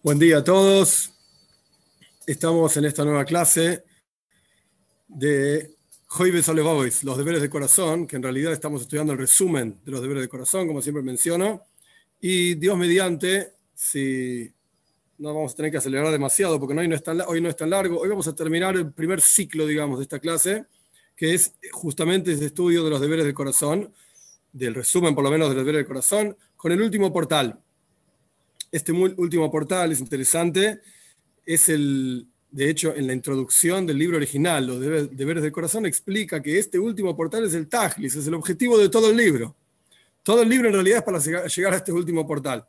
Buen día a todos. Estamos en esta nueva clase de Joibes Olevois, los deberes de corazón, que en realidad estamos estudiando el resumen de los deberes de corazón, como siempre menciono. Y Dios mediante, si no vamos a tener que acelerar demasiado, porque hoy no, es tan, largo, hoy vamos a terminar el primer ciclo, digamos, de esta clase, que es justamente ese estudio de los deberes del corazón, del resumen por lo menos de los deberes del corazón, con el último portal. Este último portal es interesante, es el, de hecho, en la introducción del libro original, Los deberes del corazón, explica que este último portal es el Tajlis, es el objetivo de todo el libro. Todo el libro en realidad es para llegar a este último portal.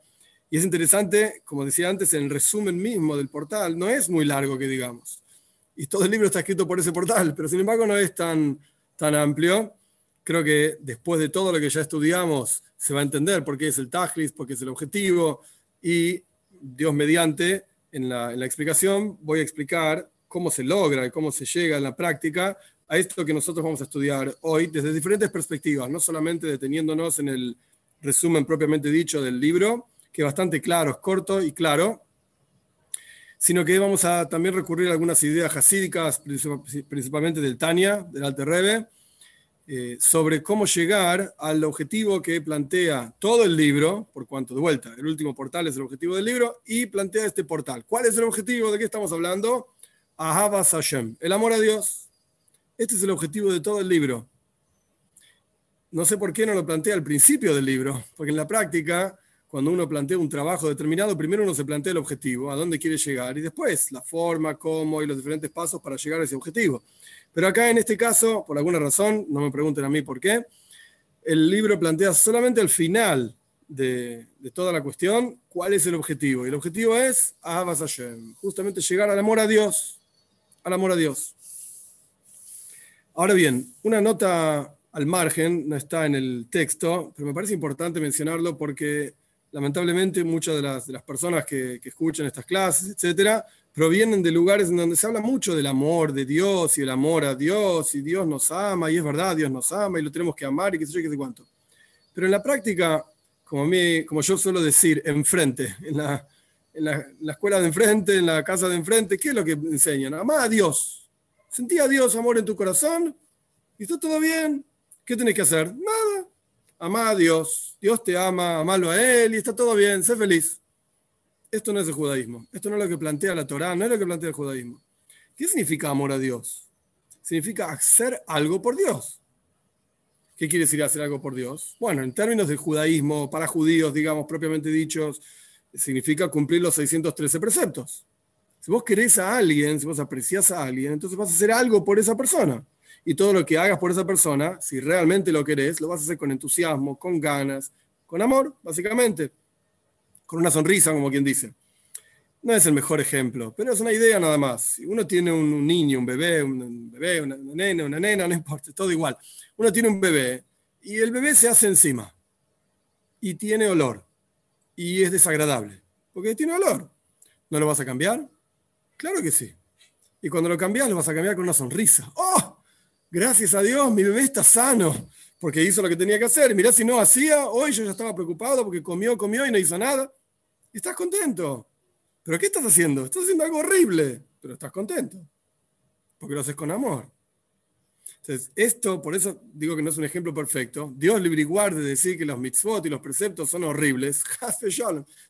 Y es interesante, como decía antes, el resumen mismo del portal no es muy largo que digamos y todo el libro está escrito por ese portal, pero sin embargo no es tan, tan amplio. Creo que después de todo lo que ya estudiamos se va a entender por qué es el Tajlis, por qué es el objetivo y Dios mediante, en la, en la explicación voy a explicar cómo se logra y cómo se llega en la práctica a esto que nosotros vamos a estudiar hoy desde diferentes perspectivas, no solamente deteniéndonos en el resumen propiamente dicho del libro, que es bastante claro, es corto y claro, sino que vamos a también recurrir a algunas ideas hasídicas, principalmente del Tania, del Alte Rebbe, eh, sobre cómo llegar al objetivo que plantea todo el libro, por cuanto de vuelta, el último portal es el objetivo del libro, y plantea este portal. ¿Cuál es el objetivo? ¿De qué estamos hablando? Ahavas Hashem, el amor a Dios. Este es el objetivo de todo el libro. No sé por qué no lo plantea al principio del libro, porque en la práctica cuando uno plantea un trabajo determinado, primero uno se plantea el objetivo, a dónde quiere llegar, y después la forma, cómo y los diferentes pasos para llegar a ese objetivo. Pero acá en este caso, por alguna razón, no me pregunten a mí por qué, el libro plantea solamente al final de, toda la cuestión cuál es el objetivo. Y el objetivo es Abbas Hashem, justamente llegar al amor a Dios, al amor a Dios. Ahora bien, una nota al margen, no está en el texto, pero me parece importante mencionarlo porque lamentablemente muchas de las, de las personas que, que, escuchan estas clases, etcétera, provienen de lugares en donde se habla mucho del amor de Dios y el amor a Dios, y Dios nos ama, y es verdad, Dios nos ama, y lo tenemos que amar, y qué sé yo, qué sé cuánto. Pero en la práctica, como, como yo suelo decir, enfrente, en la, en, la, en la escuela de enfrente, en la casa de enfrente, ¿qué es lo que enseñan? Amar a Dios. Sentí a Dios amor en tu corazón, y está todo bien. ¿Qué tenés que hacer? Nada ama a Dios, Dios te ama, amalo a Él y está todo bien, sé feliz. Esto no es el judaísmo, esto no es lo que plantea la Torá, no es lo que plantea el judaísmo. ¿Qué significa amor a Dios? Significa hacer algo por Dios. ¿Qué quiere decir hacer algo por Dios? Bueno, en términos del judaísmo, para judíos, digamos, propiamente dichos, significa cumplir los 613 preceptos. Si vos querés a alguien, si vos apreciás a alguien, entonces vas a hacer algo por esa persona y todo lo que hagas por esa persona, si realmente lo querés, lo vas a hacer con entusiasmo, con ganas, con amor, básicamente, con una sonrisa, como quien dice. No es el mejor ejemplo, pero es una idea nada más. Si uno tiene un niño, un bebé, un bebé, una nena, una nena, no importa, todo igual. Uno tiene un bebé y el bebé se hace encima y tiene olor y es desagradable, porque tiene olor. ¿No lo vas a cambiar? Claro que sí. Y cuando lo cambias, lo vas a cambiar con una sonrisa. ¡Oh! gracias a Dios, mi bebé está sano, porque hizo lo que tenía que hacer. Mirá, si no hacía, hoy yo ya estaba preocupado porque comió, comió y no hizo nada. Y estás contento. ¿Pero qué estás haciendo? Estás haciendo algo horrible, pero estás contento, porque lo haces con amor. Entonces, esto, por eso digo que no es un ejemplo perfecto. Dios libre y guarde decir que los mitzvot y los preceptos son horribles.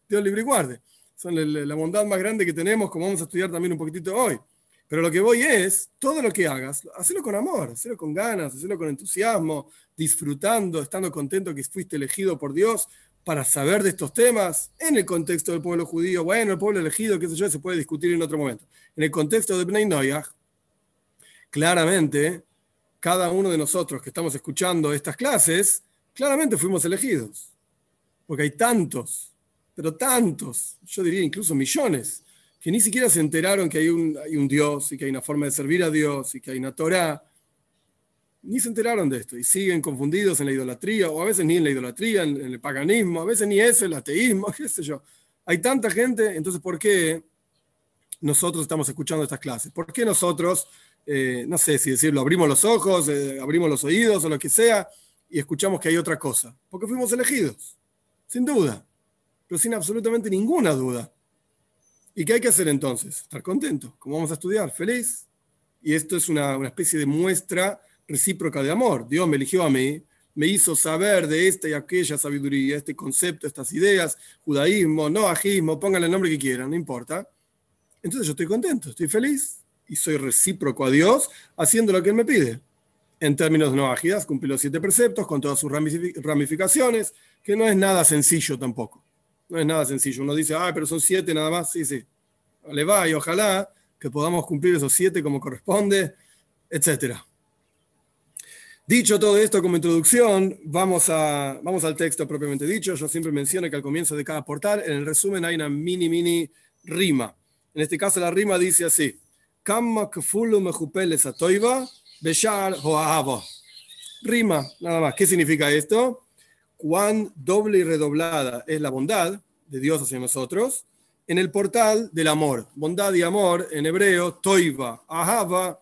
Dios libre y guarde. Son la bondad más grande que tenemos, como vamos a estudiar también un poquitito hoy. Pero lo que voy es, todo lo que hagas, hacelo con amor, hacelo con ganas, hacelo con entusiasmo, disfrutando, estando contento que fuiste elegido por Dios para saber de estos temas en el contexto del pueblo judío. Bueno, el pueblo elegido, qué sé yo, se puede discutir en otro momento. En el contexto de Bnei Noyah, claramente, cada uno de nosotros que estamos escuchando estas clases, claramente fuimos elegidos. Porque hay tantos, pero tantos, yo diría incluso millones que ni siquiera se enteraron que hay un, hay un Dios y que hay una forma de servir a Dios y que hay una Torah. Ni se enteraron de esto y siguen confundidos en la idolatría, o a veces ni en la idolatría, en, el paganismo, a veces ni eso, el ateísmo, qué sé yo. Hay tanta gente, entonces, ¿por qué nosotros estamos escuchando estas clases? ¿Por qué nosotros, eh, no sé si decirlo, abrimos los ojos, eh, abrimos los oídos o lo que sea y escuchamos que hay otra cosa? Porque fuimos elegidos, sin duda, pero sin absolutamente ninguna duda ¿Y qué hay que hacer entonces? Estar contento, como vamos a estudiar, feliz. Y esto es una, una especie de muestra recíproca de amor. Dios me eligió a mí, me hizo saber de esta y aquella sabiduría, este concepto, estas ideas, judaísmo, noajismo, pónganle el nombre que quieran, no importa. Entonces yo estoy contento, estoy feliz y soy recíproco a Dios haciendo lo que Él me pide. En términos de noajidas, cumplí los siete preceptos con todas sus ramificaciones, que no es nada sencillo tampoco. No es nada sencillo. Uno dice, ah, pero son siete nada más. Sí, sí. Le va y ojalá que podamos cumplir esos siete como corresponde, etcétera. Dicho todo esto como introducción, vamos, a, vamos al texto propiamente dicho. Yo siempre menciono que al comienzo de cada portal, en el resumen hay una mini, mini rima. En este caso la rima dice así. Rima, nada más. ¿Qué significa esto? Cuán doble y redoblada es la bondad de Dios hacia nosotros en el portal del amor. Bondad y amor en hebreo, toiva, ahava,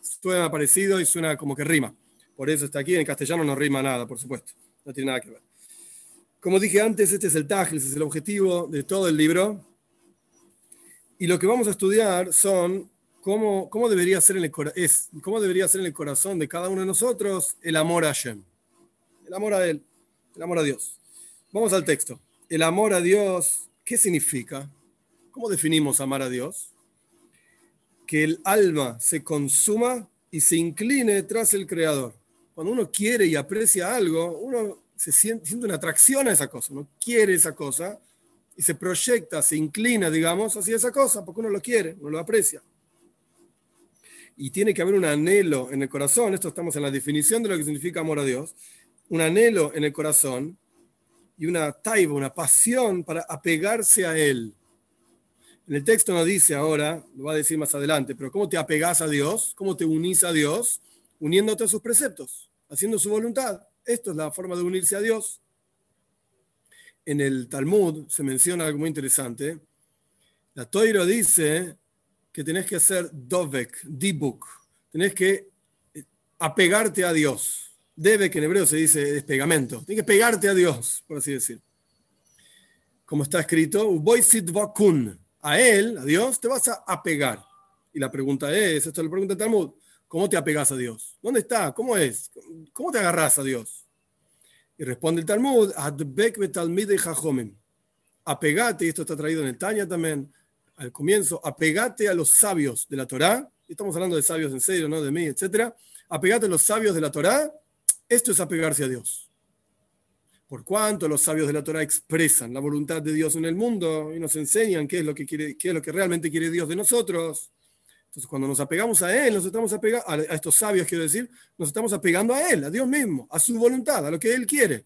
suena parecido y suena como que rima. Por eso está aquí, en castellano no rima nada, por supuesto, no tiene nada que ver. Como dije antes, este es el Taj, este es el objetivo de todo el libro. Y lo que vamos a estudiar son cómo, cómo, debería, ser en el, es, cómo debería ser en el corazón de cada uno de nosotros el amor a Hashem. El amor a Él, el amor a Dios. Vamos al texto. El amor a Dios, ¿qué significa? ¿Cómo definimos amar a Dios? Que el alma se consuma y se incline tras el Creador cuando uno quiere y aprecia algo, uno se siente, siente una atracción a esa cosa, uno quiere esa cosa y se proyecta, se inclina, digamos, hacia esa cosa, porque uno lo quiere, uno lo aprecia. Y tiene que haber un anhelo en el corazón, esto estamos en la definición de lo que significa amor a Dios, un anhelo en el corazón y una taiba, una pasión para apegarse a Él. En el texto nos dice ahora, lo va a decir más adelante, pero ¿cómo te apegas a Dios? ¿Cómo te unís a Dios? Uniéndote a sus preceptos haciendo su voluntad. Esto es la forma de unirse a Dios. En el Talmud se menciona algo muy interesante. La Toiro dice que tenés que hacer dovek, dibuk, tenés que eh, apegarte a Dios. Debe, que en hebreo se dice despegamento. Tienes que pegarte a Dios, por así decir. Como está escrito, a Él, a Dios, te vas a apegar. Y la pregunta es, esto lo pregunta Talmud, ¿Cómo te apegas a Dios? ¿Dónde está? ¿Cómo es? ¿Cómo te agarras a Dios? Y responde el Talmud, apegate, y esto está traído en el Tanya también, al comienzo, apegate a los sabios de la Torá, estamos hablando de sabios en serio, no de mí, etc. Apegate a los sabios de la Torá, esto es apegarse a Dios. Por cuanto los sabios de la Torá expresan la voluntad de Dios en el mundo y nos enseñan qué es lo que, quiere, qué es lo que realmente quiere Dios de nosotros, entonces, cuando nos apegamos a Él, nos estamos apegando, a estos sabios, quiero decir, nos estamos apegando a Él, a Dios mismo, a su voluntad, a lo que Él quiere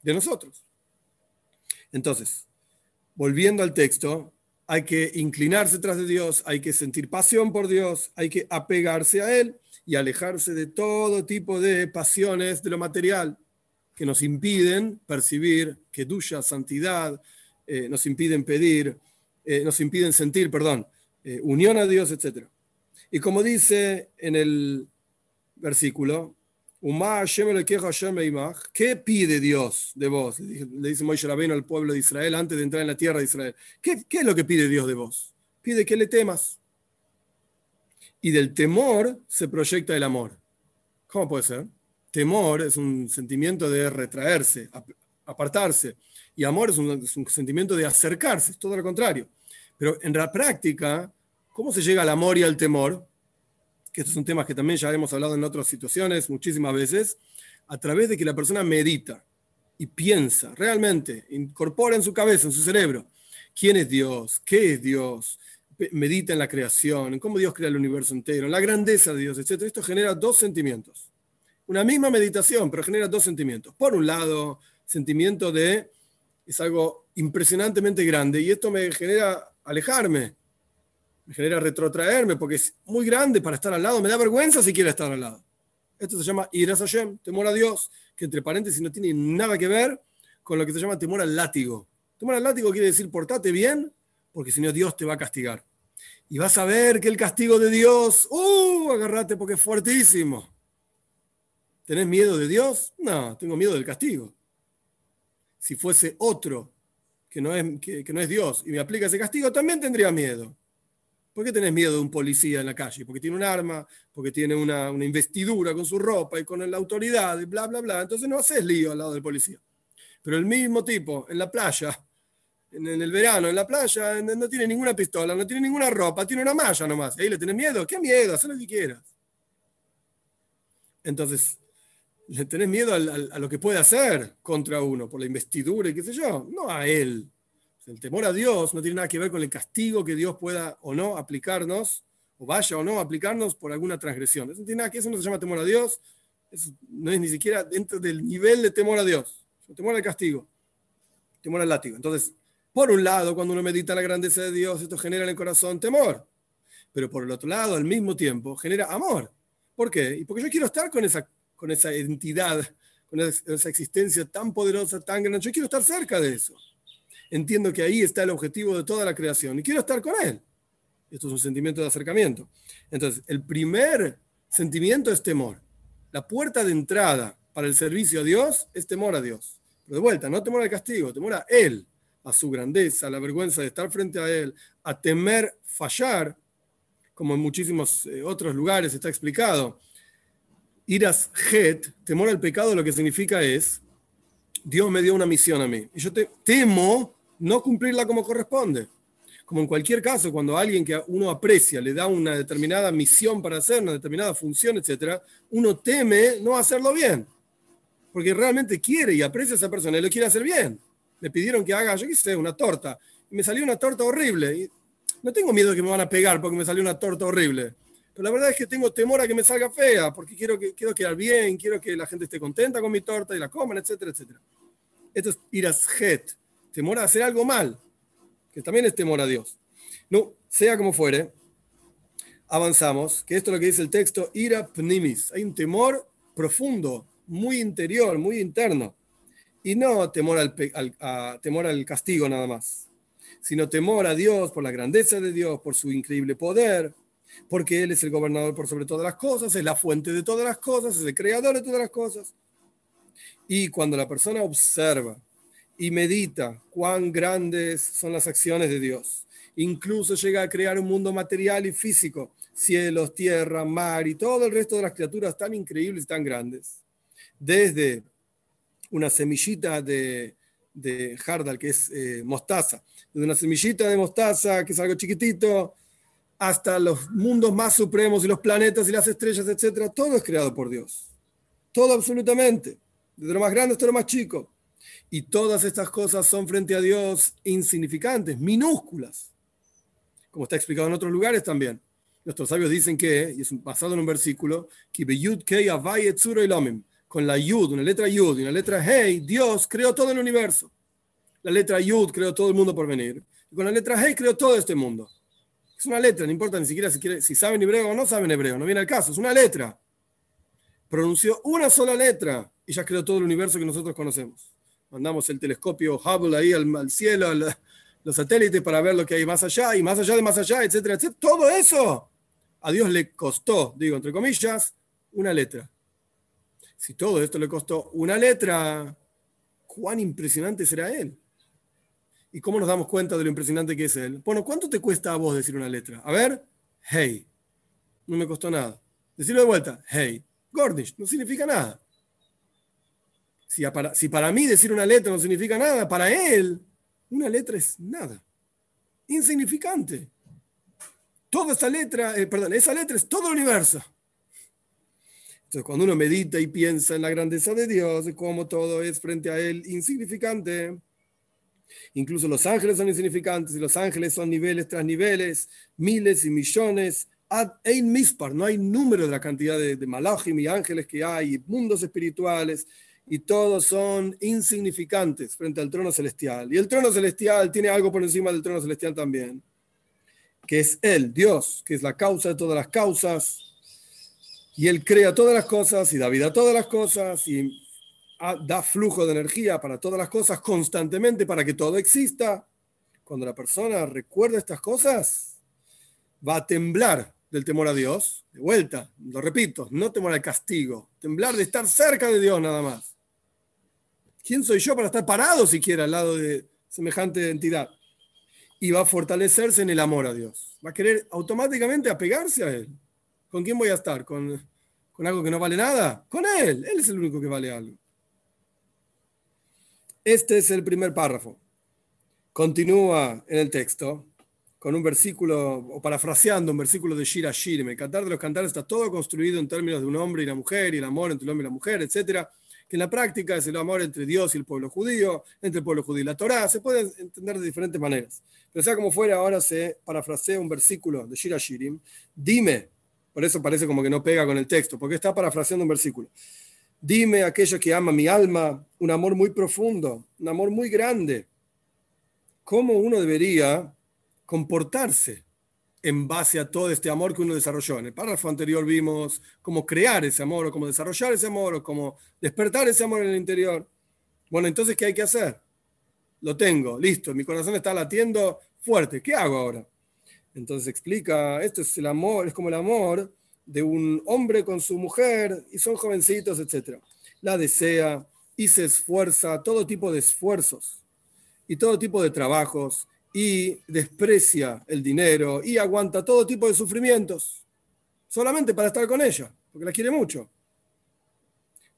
de nosotros. Entonces, volviendo al texto, hay que inclinarse tras de Dios, hay que sentir pasión por Dios, hay que apegarse a Él y alejarse de todo tipo de pasiones de lo material que nos impiden percibir que duya santidad, eh, nos impiden pedir, eh, nos impiden sentir, perdón, eh, unión a Dios, etc. Y como dice en el versículo, ¿qué pide Dios de vos? Le dice Moisés Rabbeinu al pueblo de Israel antes de entrar en la tierra de Israel. ¿Qué, ¿Qué es lo que pide Dios de vos? Pide que le temas. Y del temor se proyecta el amor. ¿Cómo puede ser? Temor es un sentimiento de retraerse, apartarse. Y amor es un, sentimiento de acercarse, es todo lo contrario. Pero en la práctica, ¿Cómo se llega al amor y al temor? Que estos son temas que también ya hemos hablado en otras situaciones muchísimas veces. A través de que la persona medita y piensa, realmente, incorpora en su cabeza, en su cerebro, quién es Dios, qué es Dios, medita en la creación, en cómo Dios crea el universo entero, en la grandeza de Dios, etc. Esto genera dos sentimientos. Una misma meditación, pero genera dos sentimientos. Por un lado, sentimiento de es algo impresionantemente grande y esto me genera alejarme, me genera retrotraerme porque es muy grande para estar al lado, me da vergüenza si quiere estar al lado. Esto se llama Iras Hashem, temor a Dios, que entre paréntesis no tiene nada que ver con lo que se llama temor al látigo. Temor al látigo quiere decir portate bien, porque si no Dios te va a castigar. Y vas a ver que el castigo de Dios, ¡uh! Agarrate porque es fuertísimo. ¿Tenés miedo de Dios? No, tengo miedo del castigo. Si fuese otro que no, es, que, no es Dios y me aplica ese castigo, también tendría miedo. ¿Por qué tenés miedo de un policía en la calle? Porque tiene un arma, porque tiene una, investidura con su ropa y con la autoridad y bla, bla, bla. Entonces no haces lío al lado del policía. Pero el mismo tipo en la playa, en, el verano, en la playa, no tiene ninguna pistola, no tiene ninguna ropa, tiene una malla nomás. ahí le tenés miedo. ¿Qué miedo? Haz lo que quieras. Entonces, ¿Le tenés miedo a, lo que puede hacer contra uno por la investidura y qué sé yo? No a él. El temor a Dios no tiene nada que ver con el castigo que Dios pueda o no aplicarnos, o vaya o no aplicarnos por alguna transgresión. Eso no tiene nada que eso no se llama temor a Dios. Eso no es ni siquiera dentro del nivel de temor a Dios. Temor al castigo. Temor al látigo. Entonces, por un lado, cuando uno medita la grandeza de Dios, esto genera en el corazón temor. Pero por el otro lado, al mismo tiempo, genera amor. ¿Por qué? Y porque yo quiero estar con esa con esa entidad, con esa existencia tan poderosa, tan grande. Yo quiero estar cerca de eso. Entiendo que ahí está el objetivo de toda la creación y quiero estar con él. Esto es un sentimiento de acercamiento. Entonces, el primer sentimiento es temor. La puerta de entrada para el servicio a Dios es temor a Dios. Pero de vuelta, no temor al castigo, temor a Él, a su grandeza, a la vergüenza de estar frente a Él, a temer fallar, como en muchísimos eh, otros lugares está explicado. Iras het, temor al pecado, lo que significa es, Dios me dio una misión a mí. Y yo te, temo no cumplirla como corresponde. Como en cualquier caso, cuando alguien que uno aprecia le da una determinada misión para hacer, una determinada función, etc., uno teme no hacerlo bien. Porque realmente quiere y aprecia a esa persona y lo quiere hacer bien. Me pidieron que haga, yo qué sé, una torta. Y me salió una torta horrible. No tengo miedo de que me van a pegar porque me salió una torta horrible. Pero la verdad es que tengo temor a que me salga fea, porque quiero, que, quiero quedar bien, quiero que la gente esté contenta con mi torta y la coman, etcétera, etcétera. Esto es irashet, temor a hacer algo mal, que también es temor a Dios. No, sea como fuere, avanzamos, que esto es lo que dice el texto, ira pnimis. Hay un temor profundo, muy interior, muy interno. Y no temor al, temor al castigo nada más, sino temor a Dios por la grandeza de Dios, por su increíble poder, porque Él es el gobernador por sobre todas las cosas, es la fuente de todas las cosas, es el creador de todas las cosas. Y cuando la persona observa y medita cuán grandes son las acciones de Dios, incluso llega a crear un mundo material y físico, cielos, tierra, mar y todo el resto de las criaturas tan increíbles y tan grandes, desde una semillita de, de jardal, que es eh, mostaza, desde una semillita de mostaza, que es algo chiquitito, hasta los mundos más supremos y los planetas y las estrellas, etcétera, todo es creado por Dios. Todo absolutamente, desde lo más grande hasta lo más chico. Y todas estas cosas son frente a Dios insignificantes, minúsculas, como está explicado en otros lugares también. Nuestros sabios dicen que, y es basado en un versículo, con la Yud, una letra Yud y una letra Hey, Dios creó todo el universo. La letra Yud creó todo el mundo por venir. Y con la letra Hey creó todo este mundo. Es una letra, no importa ni siquiera si, quiere, si saben hebreo o no saben hebreo, no viene al caso, es una letra. Pronunció una sola letra y ya creó todo el universo que nosotros conocemos. Mandamos el telescopio Hubble ahí al, cielo, los satélites para ver lo que hay más allá y más allá de más allá, etcétera, etcétera. Todo eso a Dios le costó, digo entre comillas, una letra. Si todo esto le costó una letra, ¿cuán impresionante será Él? ¿Y cómo nos damos cuenta de lo impresionante que es él? Bueno, ¿cuánto te cuesta a vos decir una letra? A ver, hey. No me costó nada. Decirlo de vuelta, hey. Gordish, no significa nada. Si para, si para mí decir una letra no significa nada, para él una letra es nada. Insignificante. Toda esa letra, eh, perdón, esa letra es todo el universo. Entonces, cuando uno medita y piensa en la grandeza de Dios, cómo todo es frente a Él insignificante, Incluso los ángeles son insignificantes y los ángeles son niveles tras niveles, miles y millones. Ein mispar, no hay número de la cantidad de, de malachim y ángeles que hay, mundos espirituales, y todos son insignificantes frente al trono celestial. Y el trono celestial tiene algo por encima del trono celestial también, que es Él, Dios, que es la causa de todas las causas. Y Él crea todas las cosas y da vida a todas las cosas y da flujo de energía para todas las cosas constantemente para que todo exista. Cuando la persona recuerda estas cosas, va a temblar del temor a Dios. De vuelta, lo repito, no temor al castigo, temblar de estar cerca de Dios nada más. ¿Quién soy yo para estar parado siquiera al lado de semejante entidad. Y va a fortalecerse en el amor a Dios. Va a querer automáticamente apegarse a Él. ¿Con quién voy a estar? ¿Con, con algo que no vale nada? Con Él. Él es el único que vale algo. Este es el primer párrafo. Continúa en el texto con un versículo, o parafraseando un versículo de Shira Shirme. El cantar de los cantares está todo construido en términos de un hombre y una mujer, y el amor entre el hombre y la mujer, etcétera que en la práctica es el amor entre Dios y el pueblo judío, entre el pueblo judío y la Torá, se puede entender de diferentes maneras. Pero sea como fuera, ahora se parafrasea un versículo de Shira Shirim, dime, por eso parece como que no pega con el texto, porque está parafraseando un versículo. Dime aquello que ama mi alma, un amor muy profundo, un amor muy grande. ¿Cómo uno debería comportarse en base a todo este amor que uno desarrolló. En el párrafo anterior vimos cómo crear ese amor, o cómo desarrollar ese amor, o cómo despertar ese amor en el interior. Bueno, entonces, ¿qué hay que hacer? Lo tengo, listo, mi corazón está latiendo fuerte. ¿Qué hago ahora? Entonces explica, esto es el amor, es como el amor de un hombre con su mujer, y son jovencitos, etc. La desea y se esfuerza, todo tipo de esfuerzos y todo tipo de trabajos y desprecia el dinero y aguanta todo tipo de sufrimientos solamente para estar con ella, porque la quiere mucho.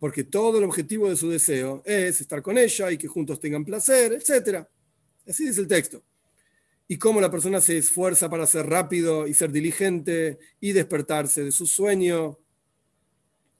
Porque todo el objetivo de su deseo es estar con ella y que juntos tengan placer, etc. Así dice el texto. Y cómo la persona se esfuerza para ser rápido y ser diligente y despertarse de su sueño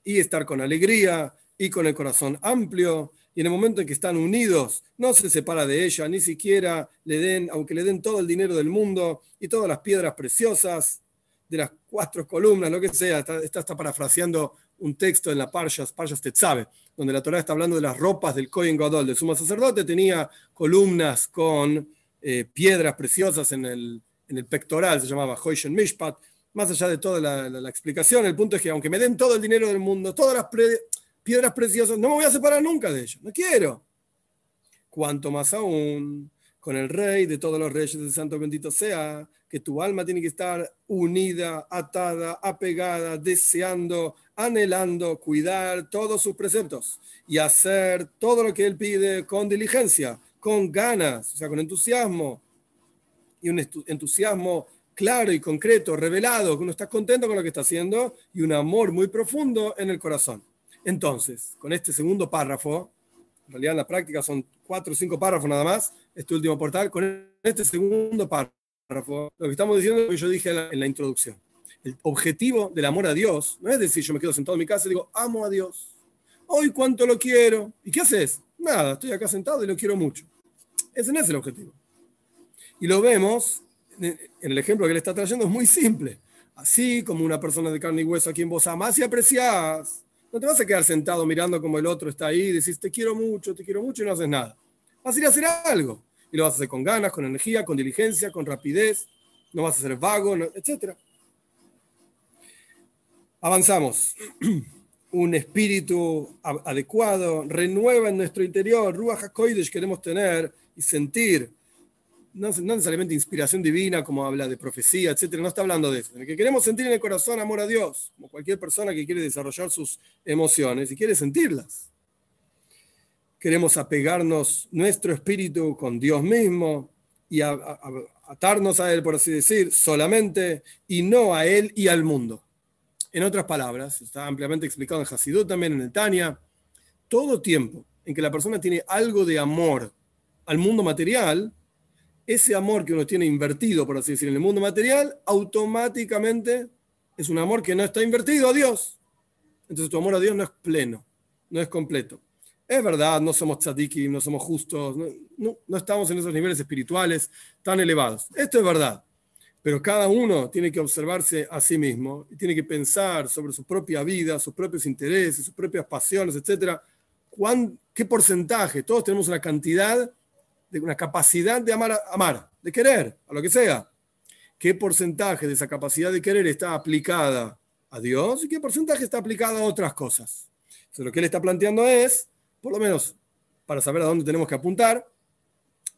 y estar con alegría y con el corazón amplio. Y en el momento en que están unidos, no se separa de ella, ni siquiera le den, aunque le den todo el dinero del mundo y todas las piedras preciosas de las cuatro columnas, lo que sea, está, está, parafraseando un texto en la Parshas, Parshas Tetzabe, donde la Torah está hablando de las ropas del Kohen Gadol, del sumo sacerdote, tenía columnas con eh, piedras preciosas en el, en el pectoral, se llamaba Hoishen Mishpat, más allá de toda la, explicación, el punto es que aunque me den todo el dinero del mundo, todas las piedras preciosas, no me voy a separar nunca de ellos, no quiero. Cuanto más aún con el rey de todos los reyes del santo bendito sea, que tu alma tiene que estar unida, atada, apegada, deseando, anhelando, cuidar todos sus preceptos y hacer todo lo que él pide con diligencia, con ganas, o sea, con entusiasmo y un entusiasmo claro y concreto, revelado, que uno está contento con lo que está haciendo y un amor muy profundo en el corazón. Entonces, con este segundo párrafo, en realidad en la práctica son cuatro o cinco párrafos nada más, este último portal, con este segundo párrafo, lo que estamos diciendo lo que yo dije en la, introducción. El objetivo del amor a Dios no es decir, yo me quedo sentado en mi casa y digo, amo a Dios. Hoy cuánto lo quiero. ¿Y qué haces? Nada, estoy acá sentado y lo quiero mucho. Ese no es el objetivo. Y lo vemos en el ejemplo que le está trayendo, es muy simple. Así como una persona de carne y hueso a quien vos amás y apreciás, no te vas a quedar sentado mirando como el otro está ahí y decís, te quiero mucho, te quiero mucho y no haces nada. Vas a ir a hacer algo. Y lo vas a hacer con ganas, con energía, con diligencia, con rapidez. No vas a ser vago, etc. Avanzamos. Un espíritu adecuado renueva en nuestro interior. Ruach HaKoidesh queremos tener y sentir no, necesariamente inspiración divina, como habla de profecía, etcétera, no está hablando de eso. Que queremos sentir en el corazón amor a Dios, como cualquier persona que quiere desarrollar sus emociones y quiere sentirlas. Queremos apegarnos nuestro espíritu con Dios mismo y atarnos a Él, por así decir, solamente y no a Él y al mundo. En otras palabras, está ampliamente explicado en Hasidut también, en el Tania, todo tiempo en que la persona tiene algo de amor al mundo material, ese amor que uno tiene invertido, por así decir, en el mundo material, automáticamente es un amor que no está invertido a Dios. Entonces tu amor a Dios no es pleno, no es completo. Es verdad, no somos tzadikim, no somos justos, no, no, estamos en esos niveles espirituales tan elevados. Esto es verdad. Pero cada uno tiene que observarse a sí mismo y tiene que pensar sobre su propia vida, sus propios intereses, sus propias pasiones, etc. ¿Qué porcentaje? Todos tenemos una cantidad de una capacidad de amar, de querer, a lo que sea. ¿Qué porcentaje de esa capacidad de querer está aplicada a Dios y qué porcentaje está aplicada a otras cosas? Lo que él está planteando es, por lo menos para saber a dónde tenemos que apuntar,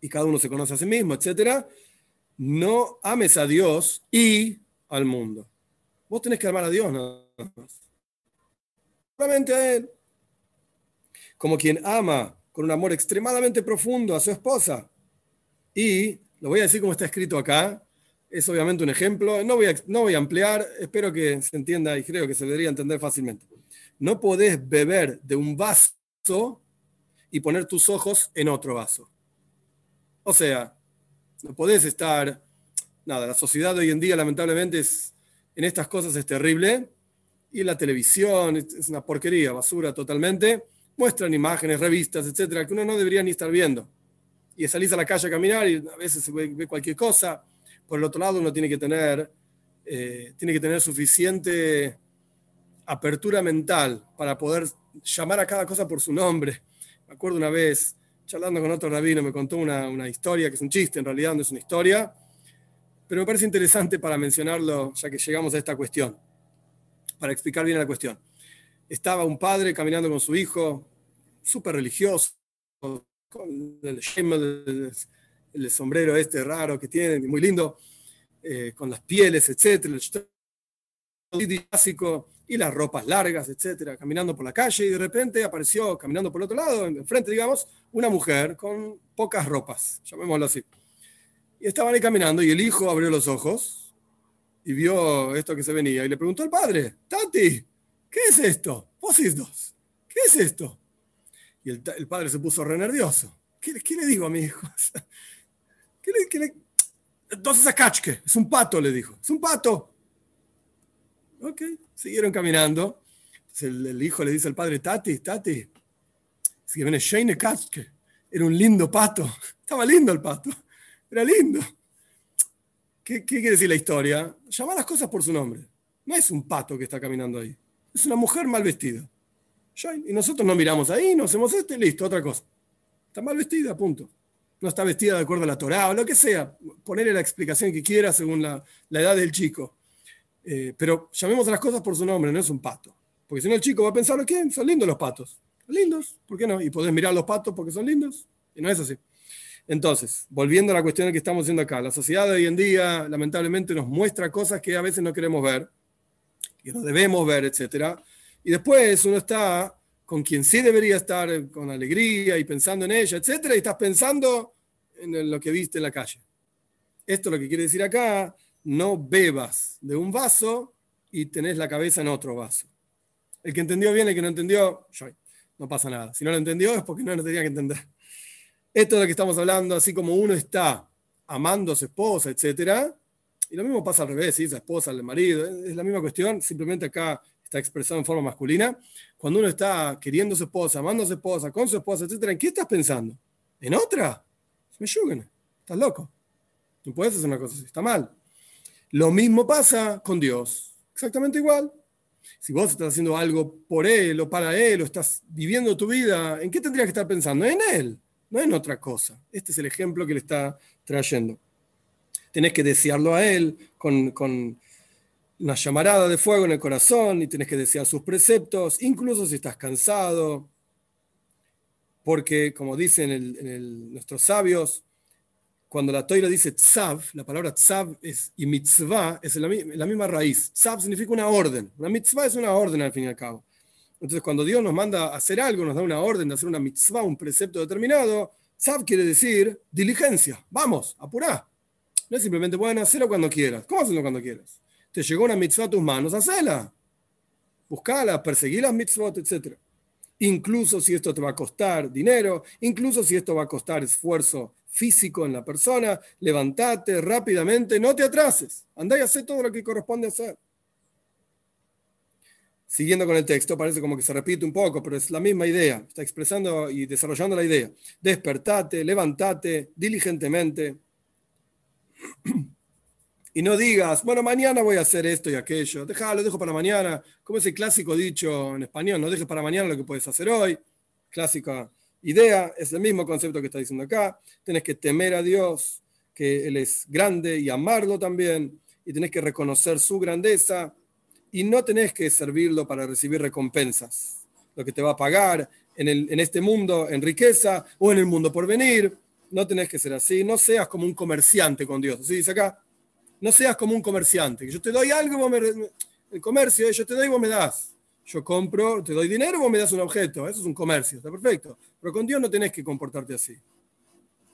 y cada uno se conoce a sí mismo, etc., no ames a Dios y al mundo. Vos tenés que amar a Dios nada más. Solamente a Él. Como quien ama con un amor extremadamente profundo a su esposa Y lo voy a decir como está escrito acá. Es obviamente un ejemplo. No voy a, no voy a ampliar. Espero que se entienda y creo que se debería entender fácilmente. No podés beber de un vaso y poner tus ojos en otro vaso. O sea, no podés estar... Nada, la sociedad de hoy en día lamentablemente es, en estas cosas es terrible. Y la televisión es una porquería, basura totalmente. Muestran imágenes, revistas, etcétera, que uno no debería ni estar viendo. Y salís a la calle a caminar y a veces se ve, cualquier cosa. Por el otro lado, uno tiene que tener, eh, tiene que tener suficiente apertura mental para poder llamar a cada cosa por su nombre. Me acuerdo una vez, charlando con otro rabino, me contó una, una historia, que es un chiste, en realidad no es una historia, pero me parece interesante para mencionarlo, ya que llegamos a esta cuestión, para explicar bien la cuestión. Estaba un padre caminando con su hijo, súper religioso, con el, el, sombrero este raro que tiene, muy lindo, eh, con las pieles, etcétera, el clásico, y las ropas largas, etcétera, caminando por la calle, y de repente apareció, caminando por el otro lado, enfrente, digamos, una mujer con pocas ropas, llamémoslo así. Y estaban ahí caminando, y el hijo abrió los ojos y vio esto que se venía, y le preguntó al padre, Tati, ¿qué es esto? Vos dos, ¿qué es esto? Y el, padre se puso re nervioso. ¿Qué, le digo a mi hijo? ¿Qué le, qué le... Entonces a es un pato, le dijo, es un pato. Ok, siguieron caminando. el, hijo le dice al padre, Tati, Tati, si viene Shane Kachke, era un lindo pato. Estaba lindo el pato, era lindo. ¿Qué, quiere decir la historia? Llama las cosas por su nombre. No es un pato que está caminando ahí, es una mujer mal vestida. Y nosotros no miramos ahí, no hacemos esto listo, otra cosa. Está mal vestida, punto. No está vestida de acuerdo a la Torah o lo que sea. Ponerle la explicación que quiera según la edad del chico. Eh, pero llamemos a las cosas por su nombre, no es un pato. Porque si no el chico va a pensar, ¿qué? Son lindos los patos. Lindos, ¿por qué no? Y podés mirar los patos porque son lindos. Y no es así. Entonces, volviendo a la cuestión que estamos haciendo acá, la sociedad de hoy en día lamentablemente nos muestra cosas que a veces no queremos ver, que no debemos ver, etc. Y después uno está con quien sí debería estar eh, con alegría y pensando en ella, etc. Y estás pensando en lo que viste en la calle. Esto es lo que quiere decir acá, no bebas de un vaso y tenés la cabeza en otro vaso. El que entendió bien, el que no entendió, no pasa nada. Si no lo entendió es porque no lo tenía que entender. Esto es lo que estamos hablando, así como uno está amando a su esposa, etc. Y lo mismo pasa al revés, ¿sí? esa esposa, el marido, es la misma cuestión, simplemente acá está expresado en forma masculina. Cuando uno está queriendo a su esposa, amando a su esposa, con su esposa, etc., ¿en qué estás pensando? ¿En otra? Me estás loco. No puedes hacer una cosa así, está mal. Lo mismo pasa con Dios. Exactamente igual. Si vos estás haciendo algo por Él o para Él o estás viviendo tu vida, ¿en qué tendrías que estar pensando? En Él, no en otra cosa. Este es el ejemplo que le está trayendo. Tenés que desearlo a Él con, una llamarada de fuego en el corazón y tenés que desear sus preceptos, incluso si estás cansado. Porque, como dicen nuestros sabios, cuando la Toira dice tzav, la palabra tzav es, y mitzvah es la, la, misma raíz. Tzav significa una orden. Una mitzvah es una orden al fin y al cabo. Entonces, cuando Dios nos manda a hacer algo, nos da una orden de hacer una mitzvah, un precepto determinado, tzav quiere decir diligencia. Vamos, apurá. No es simplemente, bueno, hacerlo cuando quieras. ¿Cómo hacerlo cuando quieras? Te llegó una mitzvah a tus manos, hacela. Buscala, perseguí las mitzvot, etc. Incluso si esto te va a costar dinero, incluso si esto va a costar esfuerzo físico en la persona, levántate rápidamente, no te atrases, andá y haz todo lo que corresponde hacer. Siguiendo con el texto, parece como que se repite un poco, pero es la misma idea, está expresando y desarrollando la idea. Despertate, levántate diligentemente. Y no digas, bueno, mañana voy a hacer esto y aquello. Déjalo, dejo para mañana. Como ese clásico dicho en español, no dejes para mañana lo que puedes hacer hoy. Clásica idea, es el mismo concepto que está diciendo acá. Tienes que temer a Dios, que Él es grande y amarlo también, y tenés que reconocer su grandeza, y no tenés que servirlo para recibir recompensas, lo que te va a pagar en, el, en este mundo en riqueza o en el mundo por venir. No tenés que ser así, no seas como un comerciante con Dios. Así dice acá, no seas como un comerciante, que yo te doy algo, vos me, el comercio, yo te doy vos me das. Yo compro, te doy dinero, vos me das un objeto. Eso es un comercio, está perfecto. Pero con Dios no tenés que comportarte así.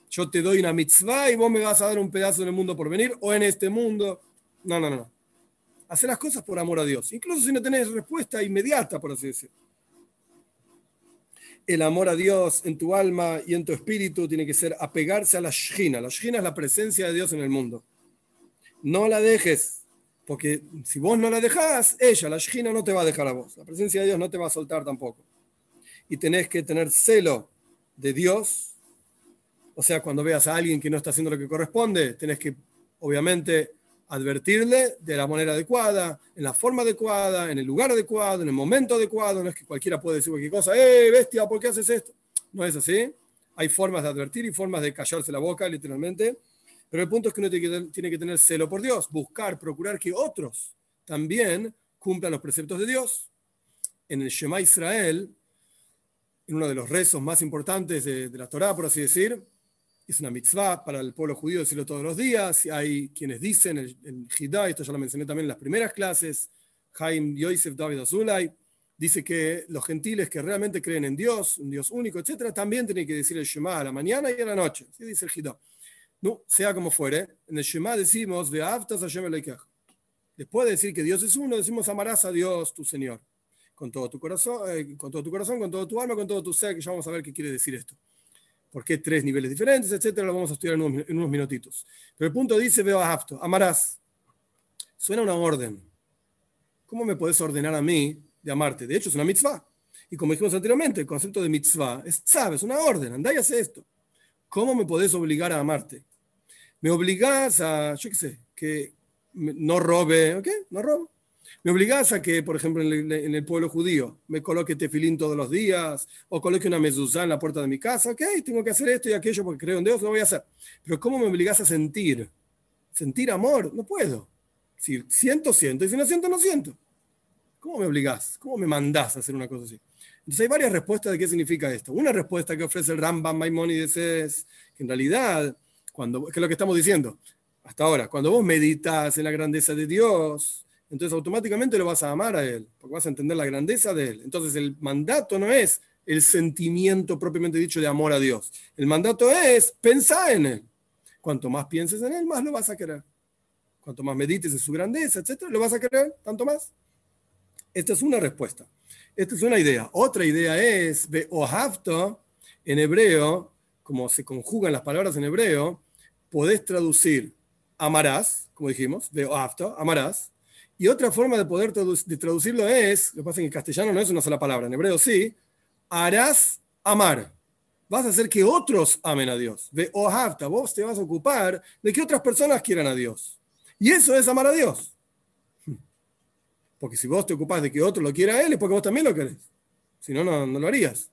yo te doy una mitzvah y vos me vas a dar un pedazo en el mundo por venir o en este mundo. No, no, no. Hacer las cosas por amor a Dios, incluso si no tenés respuesta inmediata, por así decirlo. El amor a Dios en tu alma y en tu espíritu tiene que ser apegarse a la shina. La shina es la presencia de Dios en el mundo. No la dejes, porque si vos no la dejás, ella, la shina, no te va a dejar a vos. La presencia de Dios no te va a soltar tampoco. Y tenés que tener celo de Dios. O sea, cuando veas a alguien que no está haciendo lo que corresponde, tenés que, obviamente, advertirle de la manera adecuada, en la forma adecuada, en el lugar adecuado, en el momento adecuado. No es que cualquiera puede decir cualquier cosa, ¡eh, bestia, ¿por qué haces esto? No es así. Hay formas de advertir y formas de callarse la boca, literalmente. Pero el punto es que uno tiene que, tener celo por Dios, buscar, procurar que otros también cumplan los preceptos de Dios. En el Shema Israel, en uno de los rezos más importantes de, la Torá, por así decir, es una mitzvah para el pueblo judío decirlo todos los días. Hay quienes dicen, en Hidá, esto ya lo mencioné también en las primeras clases, Jaim Yosef David Azulay, dice que los gentiles que realmente creen en Dios, un Dios único, etc., también tienen que decir el Shema a la mañana y a la noche. Así dice el Hidá. No, sea como fuere, en el Shema decimos, Después de decir que Dios es uno, decimos amarás a Dios, tu Señor, con todo tu corazón, eh, con todo tu corazón, con todo tu alma, con todo tu ser, que ya vamos a ver qué quiere decir esto por qué tres niveles diferentes, etcétera, lo vamos a estudiar en unos, minutitos. Pero el punto dice, veo a apto, amarás. Suena una orden. ¿Cómo me puedes ordenar a mí de amarte? De hecho, es una mitzvah. Y como dijimos anteriormente, el concepto de mitzvah es, sabes, una orden, andá y hace esto. ¿Cómo me podés obligar a amarte? Me obligás a, yo qué sé, que no robe, ¿ok? No robo me obligás a que, por ejemplo, en el, pueblo judío, me coloque tefilín todos los días, o coloque una mezuzá en la puerta de mi casa, ok, tengo que hacer esto y aquello porque creo en Dios, lo voy a hacer. Pero ¿cómo me obligás a sentir? Sentir amor, no puedo. Si siento, siento, y si no siento, no siento. ¿Cómo me obligás? ¿Cómo me mandás a hacer una cosa así? Entonces hay varias respuestas de qué significa esto. Una respuesta que ofrece el Rambam Maimonides es que en realidad, cuando, que es lo que estamos diciendo hasta ahora, cuando vos meditas en la grandeza de Dios, entonces automáticamente lo vas a amar a Él, porque vas a entender la grandeza de Él. Entonces el mandato no es el sentimiento propiamente dicho de amor a Dios. El mandato es pensar en Él. Cuanto más pienses en Él, más lo vas a querer. Cuanto más medites en su grandeza, etcétera, lo vas a querer tanto más. Esta es una respuesta. Esta es una idea. Otra idea es, ve ohavto, en hebreo, como se conjugan las palabras en hebreo, podés traducir amarás, como dijimos, ve ohavto, amarás, y otra forma de poder traducirlo es, lo que pasa en castellano no es una sola palabra, en hebreo sí, harás amar. Vas a hacer que otros amen a Dios. De ohavta, vos te vas a ocupar de que otras personas quieran a Dios. Y eso es amar a Dios. Porque si vos te ocupás de que otro lo quiera a Él, es porque vos también lo querés. Si no, no lo harías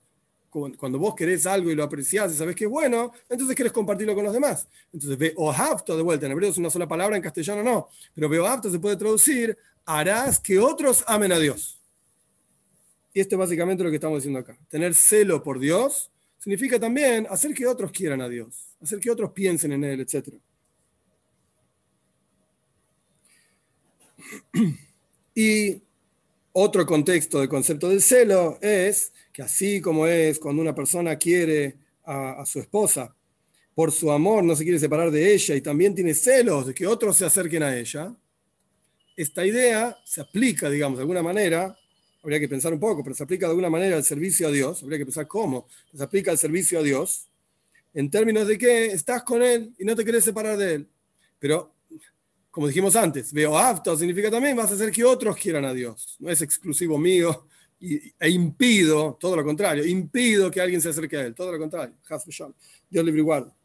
cuando vos querés algo y lo apreciás y sabés que es bueno, entonces querés compartirlo con los demás. Entonces, ve de vuelta, en hebreo es una sola palabra, en castellano no, pero veo apto se puede traducir, harás que otros amen a Dios. Y esto es básicamente lo que estamos diciendo acá. Tener celo por Dios significa también hacer que otros quieran a Dios, hacer que otros piensen en Él, etc. Y otro contexto del concepto del celo es que así como es cuando una persona quiere a, su esposa, por su amor no se quiere separar de ella y también tiene celos de que otros se acerquen a ella, esta idea se aplica, digamos, de alguna manera, habría que pensar un poco, pero se aplica de alguna manera al servicio a Dios, habría que pensar cómo, se aplica al servicio a Dios, en términos de que estás con Él y no te quieres separar de Él. Pero como dijimos antes, veo apto significa también vas a hacer que otros quieran a Dios. No es exclusivo mío e impido, todo lo contrario, impido que alguien se acerque a Él. Todo lo contrario. Dios libre y guarda.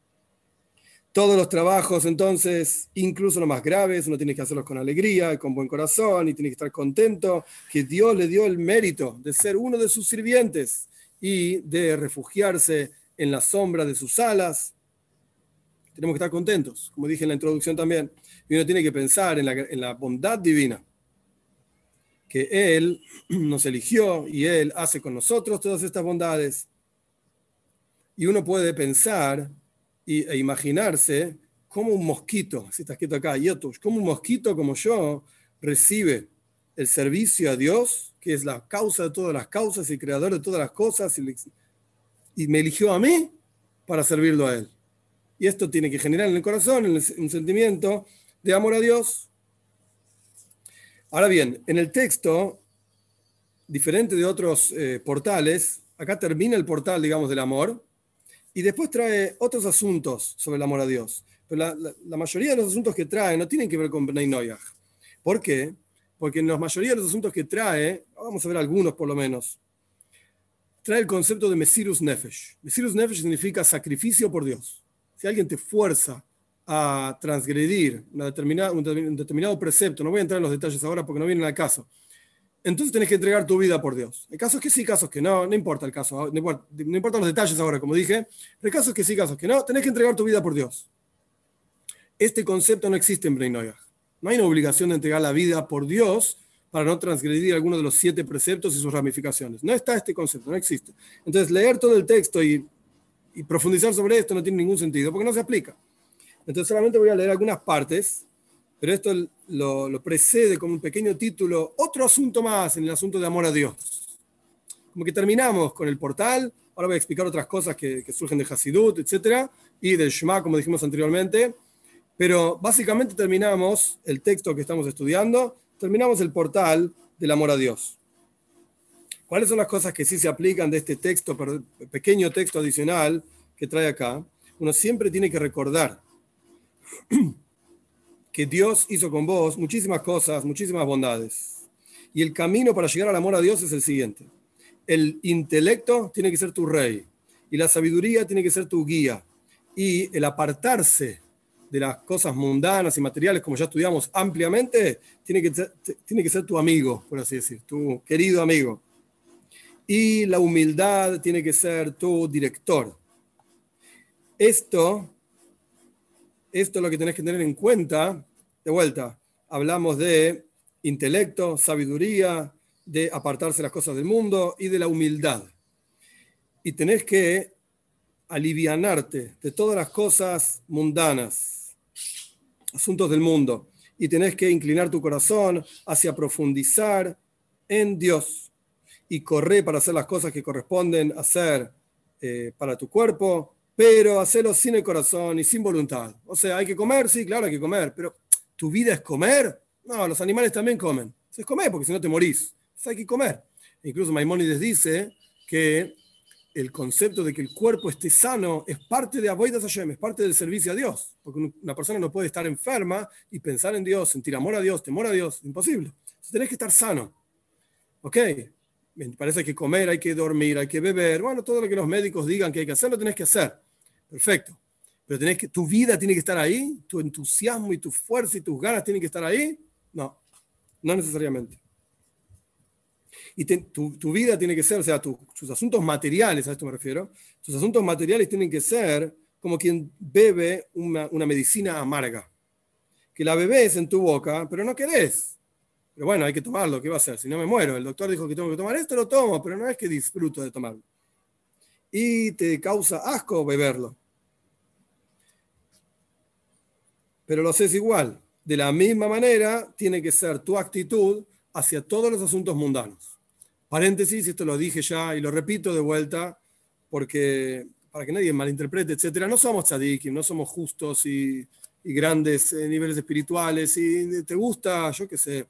Todos los trabajos, entonces, incluso los más graves, uno tiene que hacerlos con alegría, con buen corazón y tiene que estar contento que Dios le dio el mérito de ser uno de sus sirvientes y de refugiarse en la sombra de sus alas. Tenemos que estar contentos, como dije en la introducción también. Y uno tiene que pensar en la, bondad divina, que Él nos eligió y Él hace con nosotros todas estas bondades. Y uno puede pensar e imaginarse como un mosquito, si está escrito acá, como un mosquito como yo recibe el servicio a Dios, que es la causa de todas las causas y creador de todas las cosas, y me eligió a mí para servirlo a Él. Y esto tiene que generar en el corazón un sentimiento de amor a Dios. Ahora bien, en el texto, diferente de otros eh, portales, acá termina el portal, digamos, del amor, y después trae otros asuntos sobre el amor a Dios. Pero la, mayoría de los asuntos que trae no tienen que ver con Bnei Noyaj. ¿Por qué? Porque en la mayoría de los asuntos que trae, vamos a ver algunos por lo menos, trae el concepto de Mesirus Nefesh. Mesirus Nefesh significa sacrificio por Dios. Si alguien te fuerza a transgredir una determinada, un determinado precepto, no voy a entrar en los detalles ahora porque no vienen al caso, entonces tenés que entregar tu vida por Dios. Hay casos que sí, casos que no, no importa el caso, no importa, no importan los detalles ahora, como dije, pero hay casos que sí, casos que no, tenés que entregar tu vida por Dios. Este concepto no existe en Bnei No hay una obligación de entregar la vida por Dios para no transgredir alguno de los siete preceptos y sus ramificaciones. No está este concepto, no existe. Entonces, leer todo el texto y, profundizar sobre esto no tiene ningún sentido porque no se aplica. Entonces, solamente voy a leer algunas partes, pero esto lo, precede como un pequeño título, otro asunto más en el asunto de amor a Dios. Como que terminamos con el portal, ahora voy a explicar otras cosas que, surgen de Hasidut, etc. Y del Shema, como dijimos anteriormente. Pero básicamente terminamos el texto que estamos estudiando, terminamos el portal del amor a Dios. ¿Cuáles son las cosas que sí se aplican de este texto, pequeño texto adicional que trae acá? Uno siempre tiene que recordar que Dios hizo con vos muchísimas cosas, muchísimas bondades. Y el camino para llegar al amor a Dios es el siguiente. El intelecto tiene que ser tu rey y la sabiduría tiene que ser tu guía. Y el apartarse de las cosas mundanas y materiales, como ya estudiamos ampliamente, tiene que, ser, tiene que ser tu amigo, por así decir, tu querido amigo. Y la humildad tiene que ser tu director. Esto, esto es lo que tenés que tener en cuenta. De vuelta, hablamos de intelecto, sabiduría, de apartarse de las cosas del mundo y de la humildad. Y tenés que alivianarte de todas las cosas mundanas asuntos del mundo y tenés que inclinar tu corazón hacia profundizar en Dios y correr para hacer las cosas que corresponden hacer eh, para tu cuerpo, pero hacerlo sin el corazón y sin voluntad. O sea, hay que comer, sí, claro, hay que comer, pero ¿tu vida es comer? No, los animales también comen. Es comer porque si no te morís. hay que comer. Incluso Maimónides dice que el concepto de que el cuerpo esté sano es parte de Avoidas Hashem, es parte del servicio a Dios. Porque una persona no puede estar enferma y pensar en Dios, sentir amor a Dios, temor a Dios, imposible. Entonces tenés que estar sano. ¿Ok? Parece que comer, hay que dormir, hay que beber. Bueno, todo lo que los médicos digan que hay que hacer, lo tenés que hacer. Perfecto. Pero tenés que, tu vida tiene que estar ahí, tu entusiasmo y tu fuerza y tus ganas tienen que estar ahí. No, no necesariamente. Y tu, vida tiene que ser, o sea, tus asuntos materiales, a esto me refiero, tus asuntos materiales tienen que ser como quien bebe una, medicina amarga. Que la bebes en tu boca, pero no querés. Pero bueno, hay que tomarlo, ¿qué va a hacer? Si no me muero, el doctor dijo que tengo que tomar esto, lo tomo, pero no es que disfruto de tomarlo. Y te causa asco beberlo. Pero lo haces igual. De la misma manera, tiene que ser tu actitud hacia todos los asuntos mundanos. Paréntesis, esto lo dije ya y lo repito de vuelta, porque para que nadie malinterprete, etcétera, no somos tzadikim, no somos justos y, grandes eh, niveles espirituales. Y te gusta, yo qué sé,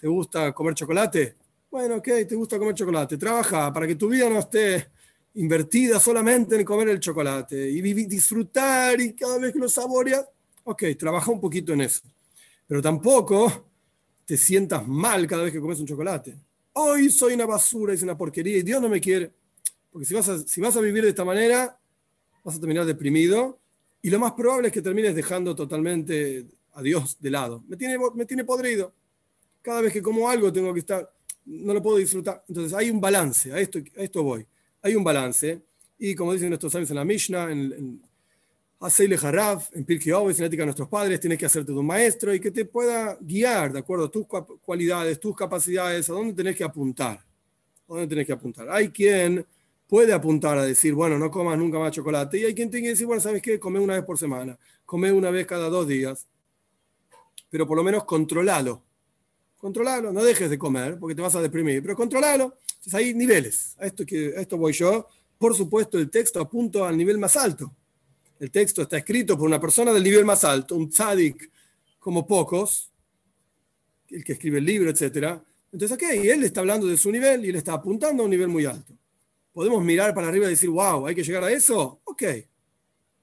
te gusta comer chocolate. Bueno, ok, te gusta comer chocolate. Trabaja para que tu vida no esté invertida solamente en comer el chocolate y disfrutar y cada vez que lo saboreas, ok, trabaja un poquito en eso. Pero tampoco te sientas mal cada vez que comes un chocolate hoy soy una basura, es una porquería y Dios no me quiere. Porque si vas, a, si vas a vivir de esta manera, vas a terminar deprimido y lo más probable es que termines dejando totalmente a Dios de lado. Me tiene, me tiene podrido. Cada vez que como algo tengo que estar, no lo puedo disfrutar. Entonces hay un balance, a esto, a esto voy. Hay un balance. Y como dicen nuestros sabios en la Mishnah, en, Haceile Haraf, en Pirkei en ética de nuestros padres, tienes que hacerte de un maestro y que te pueda guiar de acuerdo a tus cualidades, tus capacidades, a dónde tenés que apuntar. ¿A dónde tenés que apuntar? Hay quien puede apuntar a decir, bueno, no comas nunca más chocolate, y hay quien tiene que decir, bueno, ¿sabes qué? Come una vez por semana, come una vez cada dos días, pero por lo menos controlalo. Controlalo, no dejes de comer porque te vas a deprimir, pero controlalo. Entonces hay niveles, a esto, a esto voy yo. Por supuesto, el texto apunta al nivel más alto el texto está escrito por una persona del nivel más alto, un tzadik como pocos, el que escribe el libro, etc. Entonces, ok, él está hablando de su nivel y él está apuntando a un nivel muy alto. ¿Podemos mirar para arriba y decir, wow, hay que llegar a eso? Ok.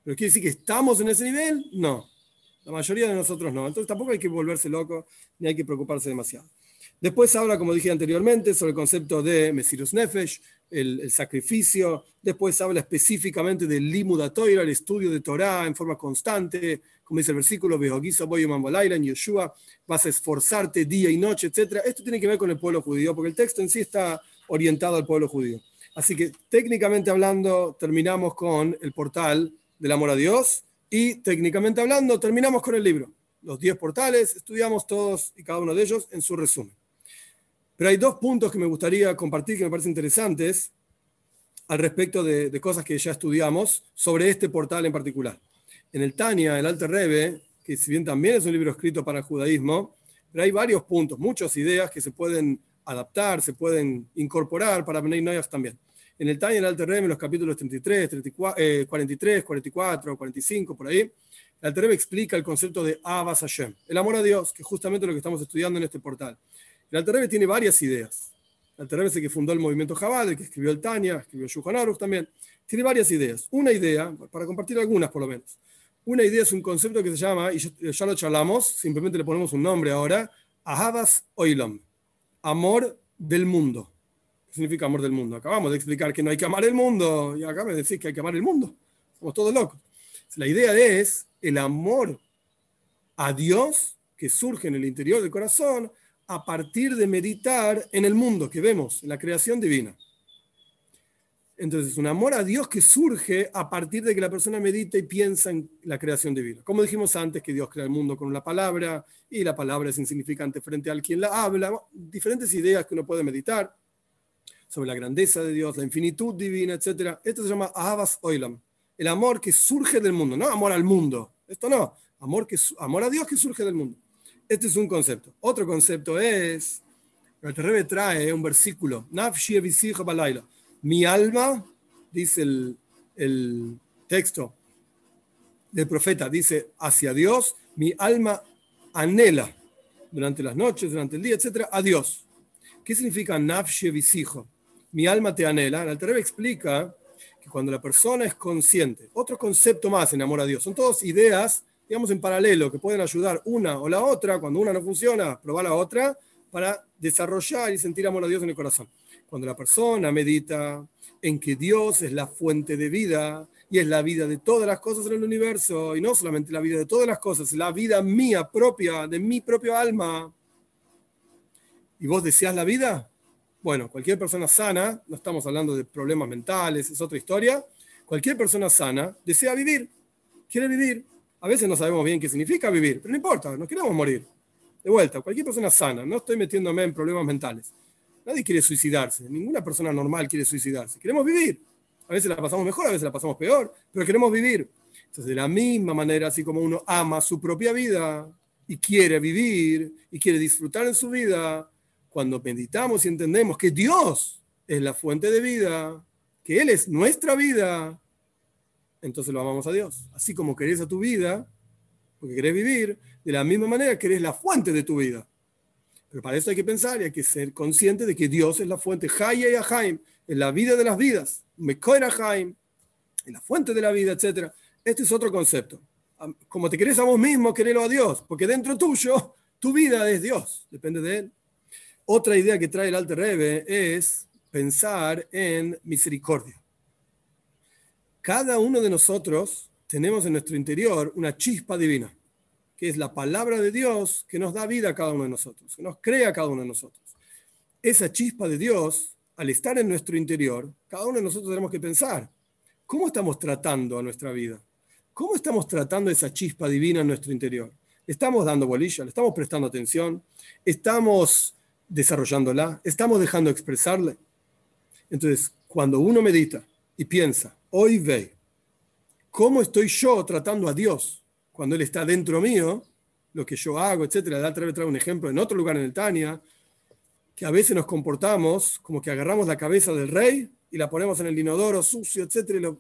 ¿Pero quiere decir que estamos en ese nivel? No. La mayoría de nosotros no. Entonces tampoco hay que volverse loco ni hay que preocuparse demasiado. Después habla, como dije anteriormente, sobre el concepto de Mesirus Nefesh, el, sacrificio. Después habla específicamente del Limud Torah, el estudio de Torah en forma constante. Como dice el versículo, en Yeshua, vas a esforzarte día y noche, etc. Esto tiene que ver con el pueblo judío, porque el texto en sí está orientado al pueblo judío. Así que técnicamente hablando, terminamos con el portal del amor a Dios y técnicamente hablando, terminamos con el libro. Los 10 portales, estudiamos todos y cada uno de ellos en su resumen. Pero hay dos puntos que me gustaría compartir que me parecen interesantes al respecto de, cosas que ya estudiamos sobre este portal en particular. En el Tania, el Alter Rebbe, que si bien también es un libro escrito para el judaísmo, pero hay varios puntos, muchas ideas que se pueden adaptar, se pueden incorporar para Bnei Noyas también. En el Tania, el Alter Rebbe, en los capítulos 33, 34, 43, 44, 45, por ahí, el Alter Rebbe explica el concepto de Abbas Hashem, el amor a Dios, que es justamente lo que estamos estudiando en este portal. El Alter tiene varias ideas. El Alter es el que fundó el movimiento Jabal, el que escribió el Tania, escribió Yuhan Aruch también. Tiene varias ideas. Una idea, para compartir algunas por lo menos. Una idea es un concepto que se llama, y ya lo charlamos, simplemente le ponemos un nombre ahora, Ahabas Oilam, amor del mundo. ¿Qué significa amor del mundo? Acabamos de explicar que no hay que amar el mundo, y acá me decís que hay que amar el mundo. Somos todos locos. La idea es el amor a Dios que surge en el interior del corazón a partir de meditar en el mundo que vemos, en la creación divina. Entonces, un amor a Dios que surge a partir de que la persona medita y piensa en la creación divina. Como dijimos antes, que Dios crea el mundo con la palabra y la palabra es insignificante frente al quien la habla. Diferentes ideas que uno puede meditar sobre la grandeza de Dios, la infinitud divina, etc. Esto se llama Ahavas Oilam, el amor que surge del mundo, no amor al mundo. Esto no, amor, que, amor a Dios que surge del mundo. Este es un concepto. Otro concepto es, el Rebbe trae un versículo, mi alma, dice el, el texto del profeta, dice hacia Dios, mi alma anhela durante las noches, durante el día, etcétera, a Dios. ¿Qué significa nafshe visijo? Mi alma te anhela. El Rebbe explica que cuando la persona es consciente, otro concepto más en amor a Dios, son todas ideas digamos, en paralelo, que pueden ayudar una o la otra, cuando una no funciona, probar la otra, para desarrollar y sentir amor a Dios en el corazón. Cuando la persona medita en que Dios es la fuente de vida y es la vida de todas las cosas en el universo, y no solamente la vida de todas las cosas, la vida mía propia, de mi propio alma, ¿y vos deseas la vida? Bueno, cualquier persona sana, no estamos hablando de problemas mentales, es otra historia, cualquier persona sana desea vivir, quiere vivir, a veces no sabemos bien qué significa vivir, pero no importa, no queremos morir. De vuelta, cualquier persona sana, no estoy metiéndome en problemas mentales. Nadie quiere suicidarse, ninguna persona normal quiere suicidarse. Queremos vivir. A veces la pasamos mejor, a veces la pasamos peor, pero queremos vivir. Entonces, de la misma manera, así como uno ama su propia vida y quiere vivir y quiere disfrutar en su vida, cuando meditamos y entendemos que Dios es la fuente de vida, que Él es nuestra vida, entonces lo amamos a Dios. Así como querés a tu vida, porque querés vivir, de la misma manera querés la fuente de tu vida. Pero para eso hay que pensar y hay que ser consciente de que Dios es la fuente, Haya y Ahaim, es la vida de las vidas, Mekoir Ahaim, es la fuente de la vida, etc. Este es otro concepto. Como te querés a vos mismo, querelo a Dios, porque dentro tuyo, tu vida es Dios, depende de Él. Otra idea que trae el Alter Rebbe es pensar en misericordia cada uno de nosotros tenemos en nuestro interior una chispa divina, que es la palabra de Dios que nos da vida a cada uno de nosotros, que nos crea a cada uno de nosotros. Esa chispa de Dios, al estar en nuestro interior, cada uno de nosotros tenemos que pensar, ¿cómo estamos tratando a nuestra vida? ¿Cómo estamos tratando esa chispa divina en nuestro interior? ¿Estamos dando bolilla? ¿Le estamos prestando atención? ¿Estamos desarrollándola? ¿Estamos dejando expresarle? Entonces, cuando uno medita y piensa, hoy ve cómo estoy yo tratando a Dios cuando Él está dentro mío, lo que yo hago, etc. La otra vez trae un ejemplo en otro lugar en el Tania, que a veces nos comportamos como que agarramos la cabeza del rey y la ponemos en el inodoro sucio, etc.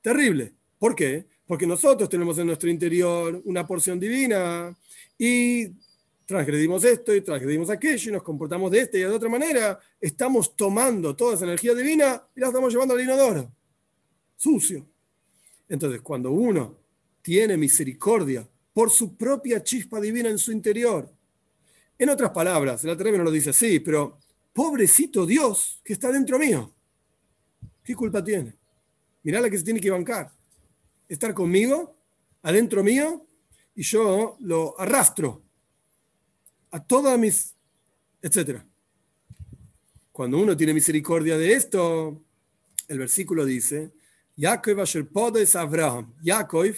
Terrible. ¿Por qué? porque nosotros tenemos en nuestro interior una porción divina y transgredimos esto y transgredimos aquello y nos comportamos de esta y de otra manera, estamos tomando toda esa energía divina y la estamos llevando al inodoro, sucio. Entonces, cuando uno tiene misericordia por su propia chispa divina en su interior, en otras palabras, el Alter no lo dice así, pero pobrecito Dios que está dentro mío, ¿qué culpa tiene? Mirá la que se tiene que bancar. Estar conmigo, adentro mío, y yo lo arrastro a todas mis, etcétera. Cuando uno tiene misericordia de esto, el versículo dice, Yaakov Asher es Abraham. Yaakov,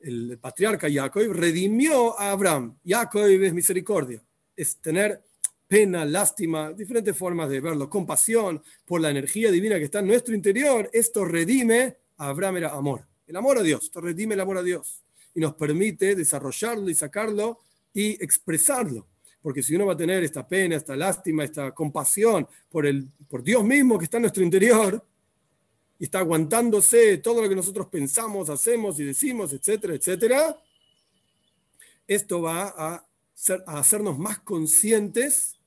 el patriarca Yaakov, redimió a Abraham. Yaakov es misericordia, es tener pena, lástima, diferentes formas de verlo, compasión por la energía divina que está en nuestro interior. Esto redime a Abraham era amor, el amor a Dios, esto redime el amor a Dios y nos permite desarrollarlo y sacarlo y expresarlo. Porque si uno va a tener esta pena, esta lástima, esta compasión por, el, por Dios mismo que está en nuestro interior, y está aguantándose todo lo que nosotros pensamos, hacemos y decimos, etcétera, etcétera, esto va a, a hacernos más conscientes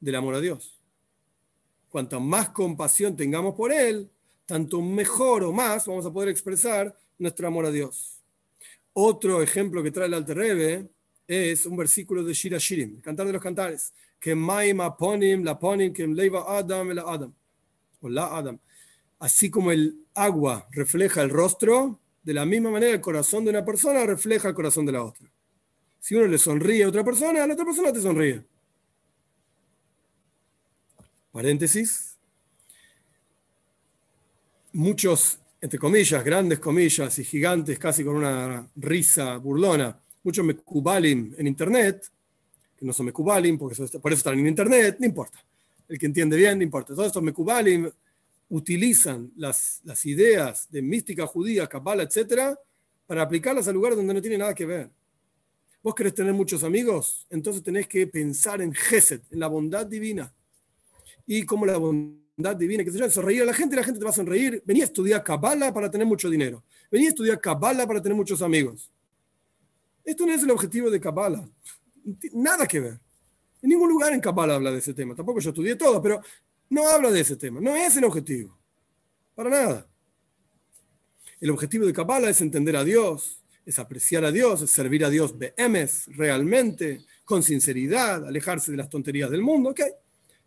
del amor a Dios. Cuanto más compasión tengamos por Él, tanto mejor o más vamos a poder expresar nuestro amor a Dios. Otro ejemplo que trae el Alter Rebbe es un versículo de Shira Shirim, cantar de los cantares, que maima ponim la ponim que leiva Adam la Adam, o la Adam. Así como el agua refleja el rostro, de la misma manera el corazón de una persona refleja el corazón de la otra. Si uno le sonríe a otra persona, la otra persona te sonríe. Paréntesis. Muchos, entre comillas, grandes comillas y gigantes, casi con una risa burlona, muchos mekubalim en internet, que no son mekubalim, porque por eso están en internet, no importa. El que entiende bien, no importa. Todos estos mekubalim utilizan las, ideas de mística judía, cabala, etcétera, para aplicarlas a lugares donde no tiene nada que ver. Vos querés tener muchos amigos, entonces tenés que pensar en Gesed, en la bondad divina. Y como la bondad divina, que se llama sonreír a la gente, la gente te va a sonreír. Venía a estudiar cabala para tener mucho dinero. Venía a estudiar cabala para tener muchos amigos. Esto no es el objetivo de Kabbalah. Nada que ver. En ningún lugar en Kabbalah habla de ese tema. Tampoco yo estudié todo, pero no habla de ese tema. No es el objetivo. Para nada. El objetivo de Kabbalah es entender a Dios, es apreciar a Dios, es servir a Dios BMs realmente, con sinceridad, alejarse de las tonterías del mundo. ¿ok?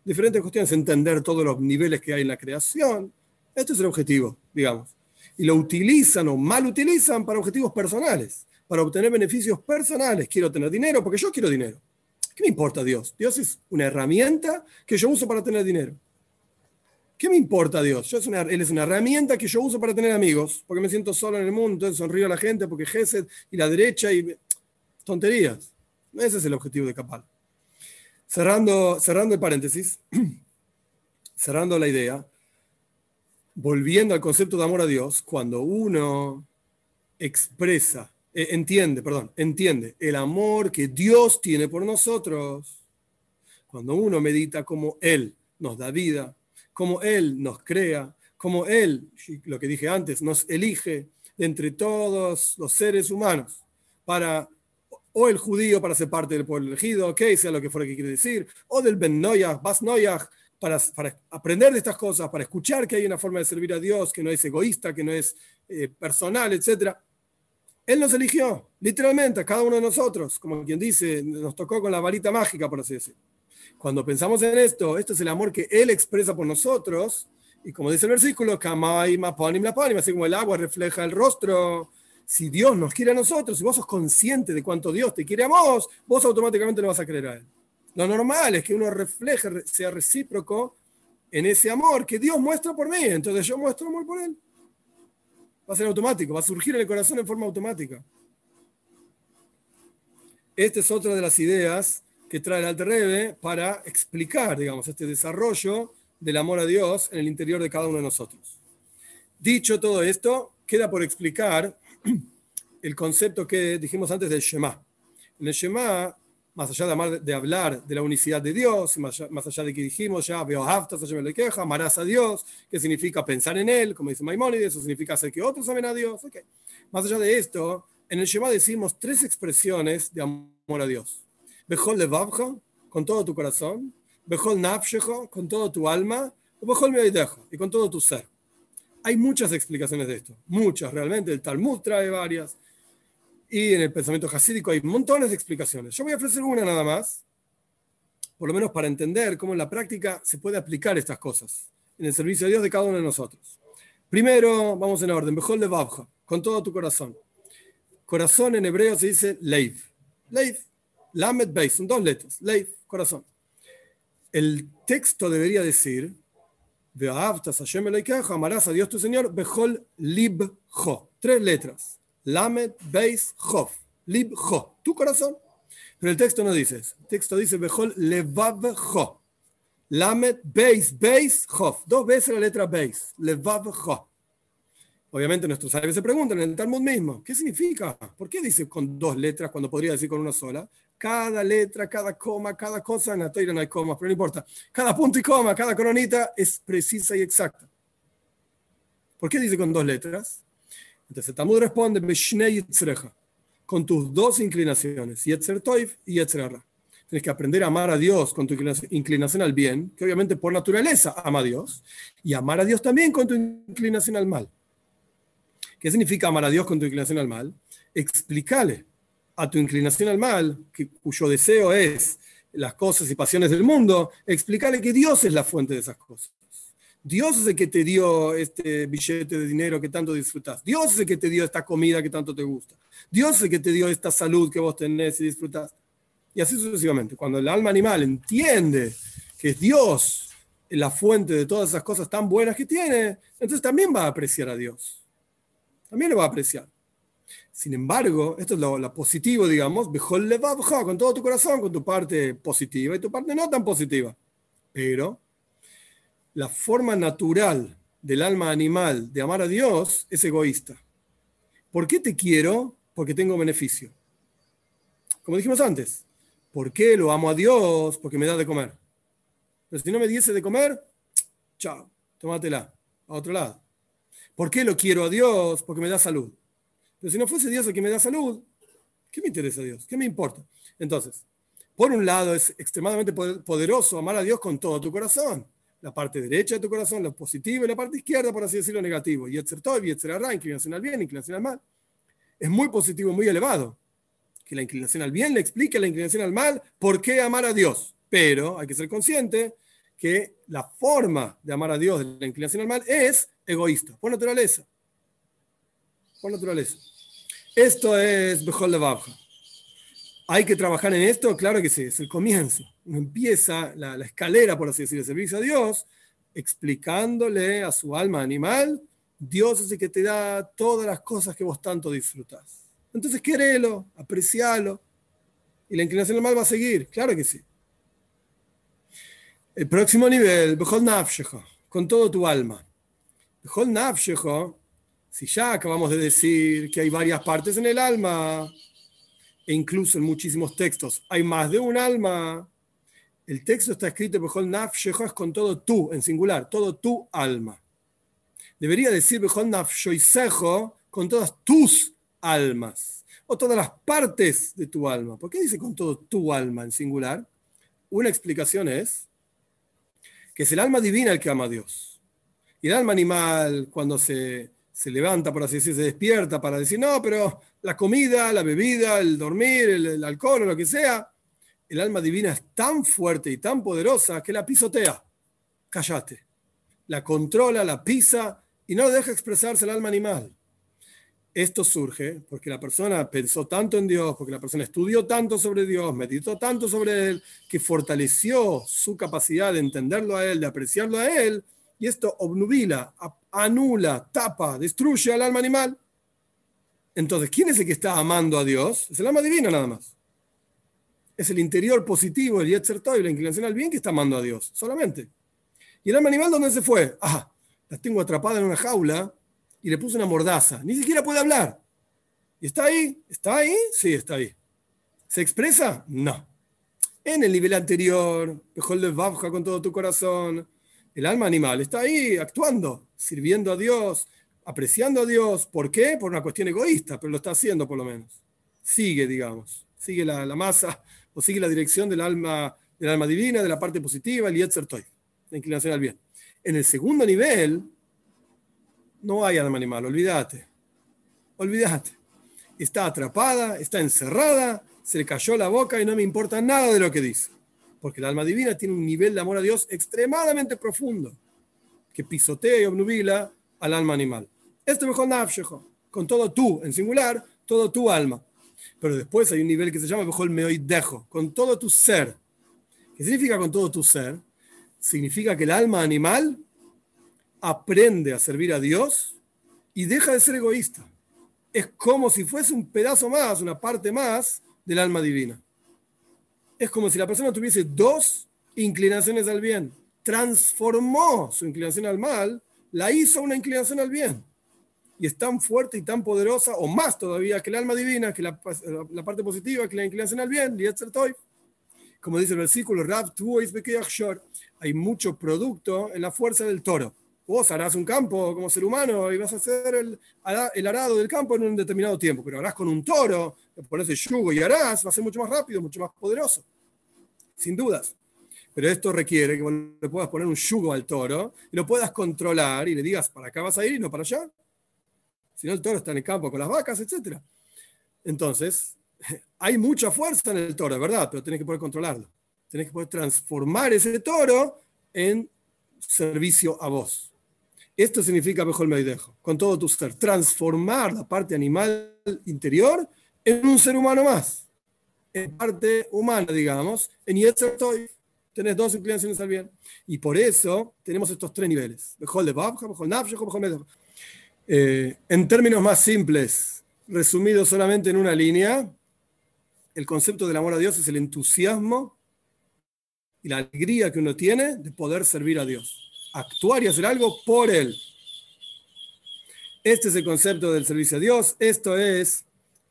Diferentes cuestiones, entender todos los niveles que hay en la creación. Este es el objetivo, digamos. Y lo utilizan o mal utilizan para objetivos personales para obtener beneficios personales. Quiero tener dinero porque yo quiero dinero. ¿Qué me importa Dios? Dios es una herramienta que yo uso para tener dinero. ¿Qué me importa Dios? Yo una, él es una herramienta que yo uso para tener amigos, porque me siento solo en el mundo, sonrío a la gente, porque Gesed y la derecha y tonterías. Ese es el objetivo de Capal. Cerrando, cerrando el paréntesis, cerrando la idea, volviendo al concepto de amor a Dios, cuando uno expresa eh, entiende, perdón, entiende el amor que Dios tiene por nosotros. Cuando uno medita como Él nos da vida, como Él nos crea, como Él, lo que dije antes, nos elige entre todos los seres humanos para, o el judío para ser parte del pueblo elegido, ok, sea lo que fuera que quiere decir, o del Ben Noyach, Bas Noyach, para, aprender de estas cosas, para escuchar que hay una forma de servir a Dios que no es egoísta, que no es eh, personal, etcétera él nos eligió, literalmente, a cada uno de nosotros, como quien dice, nos tocó con la varita mágica, por así decirlo. Cuando pensamos en esto, esto es el amor que Él expresa por nosotros, y como dice el versículo, así como el agua refleja el rostro, si Dios nos quiere a nosotros, si vos sos consciente de cuánto Dios te quiere a vos, vos automáticamente lo vas a creer a Él. Lo normal es que uno refleje, sea recíproco en ese amor que Dios muestra por mí, entonces yo muestro amor por Él va a ser automático, va a surgir en el corazón en forma automática. Esta es otra de las ideas que trae el Alter Rebbe para explicar, digamos, este desarrollo del amor a Dios en el interior de cada uno de nosotros. Dicho todo esto, queda por explicar el concepto que dijimos antes del Shema. En el Shema más allá de, hablar de la unicidad de Dios, más allá, más allá de que dijimos ya, le queja, amarás a Dios, que significa pensar en Él, como dice Maimónides, eso significa hacer que otros amen a Dios. Okay. Más allá de esto, en el Shema decimos tres expresiones de amor a Dios. Bejol levavja, con todo tu corazón, Bejol nafshejo, con todo tu alma, o Bejol meoidejo, y con todo tu ser. Hay muchas explicaciones de esto, muchas realmente. El Talmud trae varias, y en el pensamiento hasídico hay montones de explicaciones. Yo voy a ofrecer una nada más, por lo menos para entender cómo en la práctica se puede aplicar estas cosas en el servicio de Dios de cada uno de nosotros. Primero, vamos en orden, Bejol levavja, con todo tu corazón. Corazón en hebreo se dice leiv. Leiv. Lamed Beis, son dos letras. Leiv, corazón. El texto debería decir, amarás a Dios tu Señor, Bejol Lib Jo. Tres letras. Lamed Beis Jof. Lib Jo. Tu corazón. Pero el texto no dice eso. El texto dice Bejol Levav Jo. Lamed Beis Beis Jof. Dos veces la letra Beis. Levav Jo. Obviamente nuestros sabios se preguntan en el Talmud mismo, ¿qué significa? ¿Por qué dice con dos letras cuando podría decir con una sola? Cada letra, cada coma, cada cosa, en la teoría no hay comas, pero no importa. Cada punto y coma, cada coronita es precisa y exacta. ¿Por qué dice con dos letras? Entonces el Talmud responde, con tus dos inclinaciones, Yetzer Toif y Yetzer Tienes que aprender a amar a Dios con tu inclinación al bien, que obviamente por naturaleza ama a Dios, y amar a Dios también con tu inclinación al mal. ¿Qué significa amar a Dios con tu inclinación al mal? Explícale a tu inclinación al mal, cuyo deseo es las cosas y pasiones del mundo, explícale que Dios es la fuente de esas cosas. Dios es el que te dio este billete de dinero que tanto disfrutas. Dios es el que te dio esta comida que tanto te gusta. Dios es el que te dio esta salud que vos tenés y disfrutás. Y así sucesivamente. Cuando el alma animal entiende que es Dios la fuente de todas esas cosas tan buenas que tiene, entonces también va a apreciar a Dios también lo va a apreciar. Sin embargo, esto es lo, positivo, digamos, con todo tu corazón, con tu parte positiva y tu parte no tan positiva. Pero la forma natural del alma animal de amar a Dios es egoísta. ¿Por qué te quiero? Porque tengo beneficio. Como dijimos antes, ¿por qué lo amo a Dios? Porque me da de comer. Pero si no me diese de comer, chao, tómatela, a otro lado. ¿Por qué lo quiero a Dios? Porque me da salud. Pero si no fuese Dios el que me da salud, ¿qué me interesa Dios? ¿Qué me importa? Entonces, por un lado es extremadamente poderoso amar a Dios con todo tu corazón. La parte derecha de tu corazón, lo positivo, y la parte izquierda, por así decirlo, negativo. Y etcétera, y etcétera, inclinación al bien, inclinación al mal. Es muy positivo, muy elevado. Que la inclinación al bien le explique a la inclinación al mal por qué amar a Dios. Pero hay que ser consciente que la forma de amar a Dios de la inclinación al mal es egoísta, por naturaleza. Por naturaleza. Esto es Bejol de. ¿Hay que trabajar en esto? Claro que sí, es el comienzo. Empieza la, escalera, por así decirlo, de servicio a Dios, explicándole a su alma animal, Dios es el que te da todas las cosas que vos tanto disfrutás. Entonces, querelo, aprecialo, y la inclinación al mal va a seguir, claro que sí. El próximo nivel, Bejol Nafshecha, con todo tu alma si ya acabamos de decir que hay varias partes en el alma, e incluso en muchísimos textos hay más de un alma, el texto está escrito Bejol Nafshejo es con todo tú, en singular, todo tu alma. Debería decir Bejol Nafshoisejo con todas tus almas, o todas las partes de tu alma. ¿Por qué dice con todo tu alma en singular? Una explicación es que es el alma divina el que ama a Dios. Y el alma animal, cuando se, levanta, por así decir, se despierta para decir, no, pero la comida, la bebida, el dormir, el, alcohol o lo que sea, el alma divina es tan fuerte y tan poderosa que la pisotea. Cállate. La controla, la pisa y no deja expresarse el alma animal. Esto surge porque la persona pensó tanto en Dios, porque la persona estudió tanto sobre Dios, meditó tanto sobre Él, que fortaleció su capacidad de entenderlo a Él, de apreciarlo a Él, y esto obnubila, anula, tapa, destruye al alma animal. Entonces, ¿quién es el que está amando a Dios? Es el alma divina nada más. Es el interior positivo, el Yetzer y la inclinación al bien que está amando a Dios, solamente. ¿Y el alma animal dónde se fue? Ah, la tengo atrapada en una jaula y le puse una mordaza. Ni siquiera puede hablar. ¿Y está ahí? ¿Está ahí? Sí, está ahí. ¿Se expresa? No. En el nivel anterior, mejor de con todo tu corazón. El alma animal está ahí actuando, sirviendo a Dios, apreciando a Dios. ¿Por qué? Por una cuestión egoísta, pero lo está haciendo por lo menos. Sigue, digamos, sigue la, masa o sigue la dirección del alma, del alma divina, de la parte positiva, el Yetzer Toy, la inclinación al bien. En el segundo nivel, no hay alma animal, olvídate. Olvídate. Está atrapada, está encerrada, se le cayó la boca y no me importa nada de lo que dice. Porque el alma divina tiene un nivel de amor a Dios extremadamente profundo, que pisotea y obnubila al alma animal. Esto mejor nafshejo, con todo tú, en singular, todo tu alma. Pero después hay un nivel que se llama mejor meoidejo, con todo tu ser. ¿Qué significa con todo tu ser? Significa que el alma animal aprende a servir a Dios y deja de ser egoísta. Es como si fuese un pedazo más, una parte más del alma divina. Es como si la persona tuviese dos inclinaciones al bien. Transformó su inclinación al mal, la hizo una inclinación al bien. Y es tan fuerte y tan poderosa, o más todavía, que el alma divina, que la, parte positiva, que la inclinación al bien, como dice el versículo, hay mucho producto en la fuerza del toro vos harás un campo como ser humano y vas a hacer el, arado del campo en un determinado tiempo, pero harás con un toro, pones el yugo y harás, va a ser mucho más rápido, mucho más poderoso, sin dudas. Pero esto requiere que le puedas poner un yugo al toro y lo puedas controlar y le digas, para acá vas a ir y no para allá. Si no, el toro está en el campo con las vacas, etc. Entonces, hay mucha fuerza en el toro, ¿verdad? Pero tienes que poder controlarlo. Tienes que poder transformar ese toro en servicio a vos. Esto significa mejor me dejo, con todo tu ser, transformar la parte animal interior en un ser humano más, en parte humana, digamos, en estoy tenés dos inclinaciones al bien. Y por eso tenemos estos tres niveles. Eh, En términos más simples, resumido solamente en una línea, el concepto del amor a Dios es el entusiasmo y la alegría que uno tiene de poder servir a Dios actuar y hacer algo por Él. Este es el concepto del servicio a Dios, esto es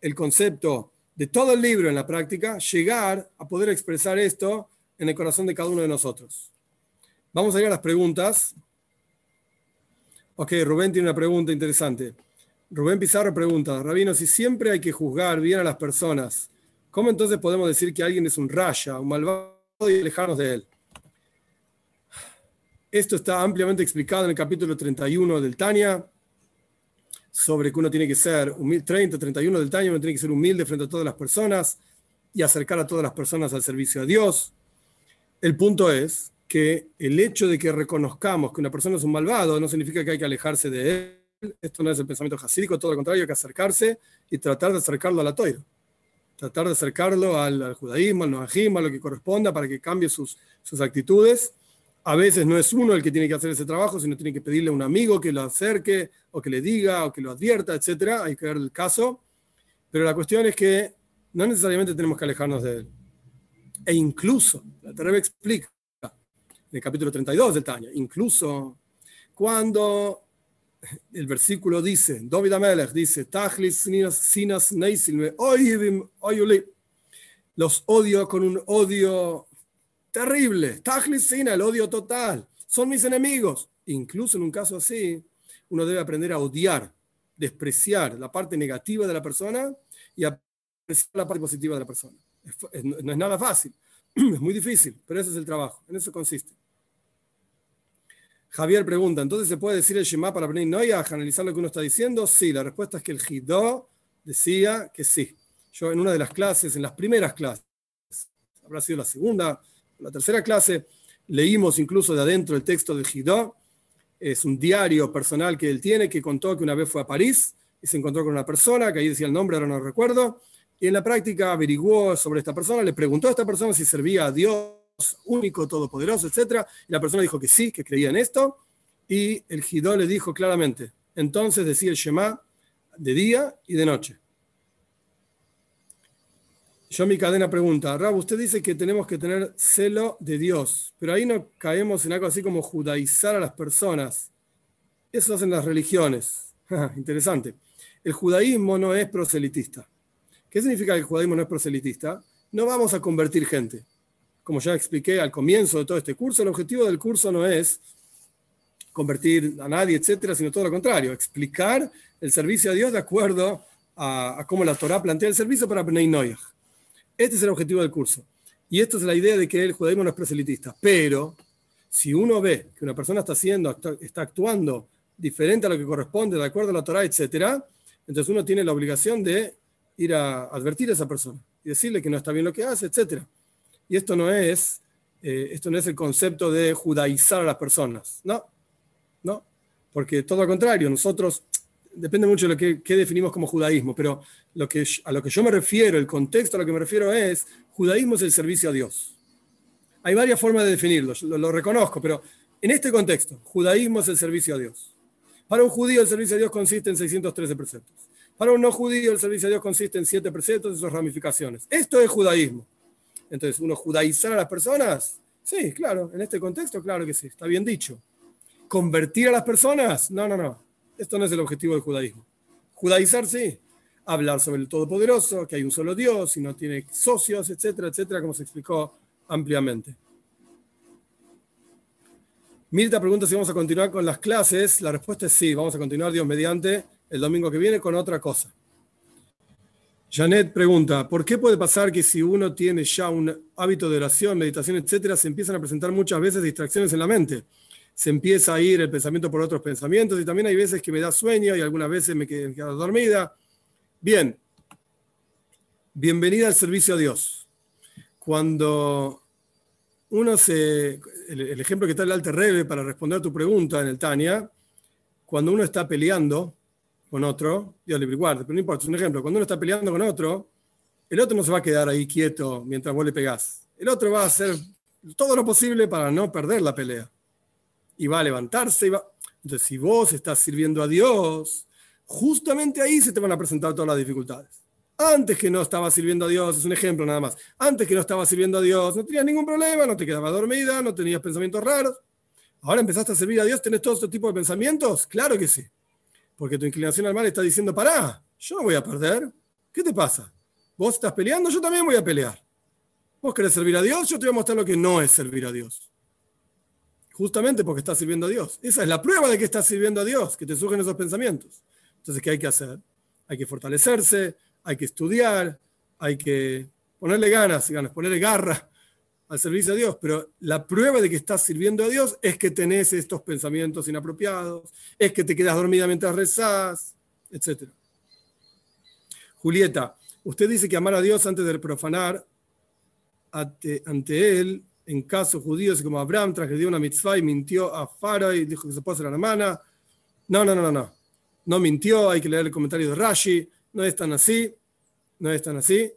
el concepto de todo el libro en la práctica, llegar a poder expresar esto en el corazón de cada uno de nosotros. Vamos a ir a las preguntas. Ok, Rubén tiene una pregunta interesante. Rubén Pizarro pregunta, Rabino, si siempre hay que juzgar bien a las personas, ¿cómo entonces podemos decir que alguien es un raya, un malvado y alejarnos de él? Esto está ampliamente explicado en el capítulo 31 del Tania, sobre que uno tiene que ser humilde, 30, 31 del Tania, uno tiene que ser humilde frente a todas las personas y acercar a todas las personas al servicio a Dios. El punto es que el hecho de que reconozcamos que una persona es un malvado no significa que hay que alejarse de él. Esto no es el pensamiento jasídico, todo lo contrario, hay que acercarse y tratar de acercarlo a la toira. Tratar de acercarlo al, judaísmo, al noajismo, a lo que corresponda para que cambie sus, sus actitudes a veces no es uno el que tiene que hacer ese trabajo, sino tiene que pedirle a un amigo que lo acerque o que le diga o que lo advierta, etc. Hay que ver el caso. Pero la cuestión es que no necesariamente tenemos que alejarnos de él. E incluso, la Terebe explica en el capítulo 32 del Tanya, incluso cuando el versículo dice, David Amelech dice, los odio con un odio terrible. Tajlicina, el odio total. Son mis enemigos. Incluso en un caso así, uno debe aprender a odiar, despreciar la parte negativa de la persona y apreciar la parte positiva de la persona. no es nada fácil, es muy difícil, pero ese es el trabajo, en eso consiste. Javier pregunta, ¿entonces se puede decir el Shema para Noia a analizar lo que uno está diciendo? Sí, la respuesta es que el Hidó decía que sí. Yo en una de las clases, en las primeras clases, habrá sido la segunda la tercera clase leímos incluso de adentro el texto de Gidó. Es un diario personal que él tiene que contó que una vez fue a París y se encontró con una persona, que ahí decía el nombre, ahora no recuerdo, y en la práctica averiguó sobre esta persona, le preguntó a esta persona si servía a Dios único, todopoderoso, etc. Y la persona dijo que sí, que creía en esto, y el Gidó le dijo claramente, entonces decía el Shema de día y de noche. Yo mi cadena pregunta, Rab, usted dice que tenemos que tener celo de Dios, pero ahí no caemos en algo así como judaizar a las personas. Eso hacen las religiones. Interesante. El judaísmo no es proselitista. ¿Qué significa que el judaísmo no es proselitista? No vamos a convertir gente. como ya expliqué al comienzo de todo este curso, el objetivo del curso no es convertir a nadie, etcétera, sino todo lo contrario, explicar el servicio a Dios de acuerdo a, cómo la Torah plantea el servicio para Bnei Noyach. Este es el objetivo del curso. Y esta es la idea de que el judaísmo no es proselitista. Pero si uno ve que una persona está haciendo, está actuando diferente a lo que corresponde, de acuerdo a la Torah, etcétera, entonces uno tiene la obligación de ir a advertir a esa persona y decirle que no está bien lo que hace, etcétera. Y esto no es, eh, esto no es el concepto de judaizar a las personas, no, no, porque todo lo contrario, nosotros, depende mucho de lo que, definimos como judaísmo, pero lo que, a lo que yo me refiero, el contexto a lo que me refiero es, judaísmo es el servicio a Dios. Hay varias formas de definirlo, lo, lo reconozco, pero en este contexto, judaísmo es el servicio a Dios. Para un judío el servicio a Dios consiste en 613 preceptos. Para un no judío el servicio a Dios consiste en 7 preceptos y sus ramificaciones. Esto es judaísmo. Entonces, ¿uno judaizar a las personas? Sí, claro, en este contexto, claro que sí, está bien dicho. ¿Convertir a las personas? No, no, no. Esto no es el objetivo del judaísmo. Judaizar, sí. Hablar sobre el Todopoderoso, que hay un solo Dios y no tiene socios, etcétera, etcétera, como se explicó ampliamente. Mirta pregunta si vamos a continuar con las clases. La respuesta es sí, vamos a continuar, Dios mediante, el domingo que viene con otra cosa. Janet pregunta, ¿por qué puede pasar que si uno tiene ya un hábito de oración, meditación, etcétera, se empiezan a presentar muchas veces distracciones en la mente? Se empieza a ir el pensamiento por otros pensamientos y también hay veces que me da sueño y algunas veces me quedo dormida. Bien, bienvenida al servicio a Dios. Cuando uno se, el, ejemplo que está el Alter Rebe para responder a tu pregunta en el Tania, cuando uno está peleando, con otro, Dios libre guarde, pero no importa, es un ejemplo, cuando uno está peleando con otro, el otro no se va a quedar ahí quieto mientras vos le pegás. El otro va a hacer todo lo posible para no perder la pelea. Y va a levantarse y. Entonces, si vos estás sirviendo a Dios, justamente ahí se te van a presentar todas las dificultades. Antes que no estaba sirviendo a Dios, es un ejemplo nada más. Antes que no estaba sirviendo a Dios, no tenías ningún problema, no te quedabas dormida, no tenías pensamientos raros. Ahora empezaste a servir a Dios, ¿tenés todo este tipo de pensamientos? Claro que sí. Porque tu inclinación al mal está diciendo, pará, yo no voy a perder. ¿Qué te pasa? Vos estás peleando, yo también voy a pelear. Vos querés servir a Dios, yo te voy a mostrar lo que no es servir a Dios. Justamente porque estás sirviendo a Dios. Esa es la prueba de que estás sirviendo a Dios, que te surgen esos pensamientos. Entonces, ¿qué hay que hacer? Hay que fortalecerse, hay que estudiar, hay que ponerle ganas, ganas, ponerle garra al servicio a Dios, pero la prueba de que estás sirviendo a Dios es que tenés estos pensamientos inapropiados, es que te quedas dormida mientras rezás, etc. Julieta, usted dice que amar a Dios antes de profanar ante, él, en caso judíos como Abraham transgredió una mitzvah y mintió a Faro y dijo que se puede hacer la hermana. No, no, no, no, no. No mintió, hay que leer el comentario de Rashi, no es tan así, no es tan así.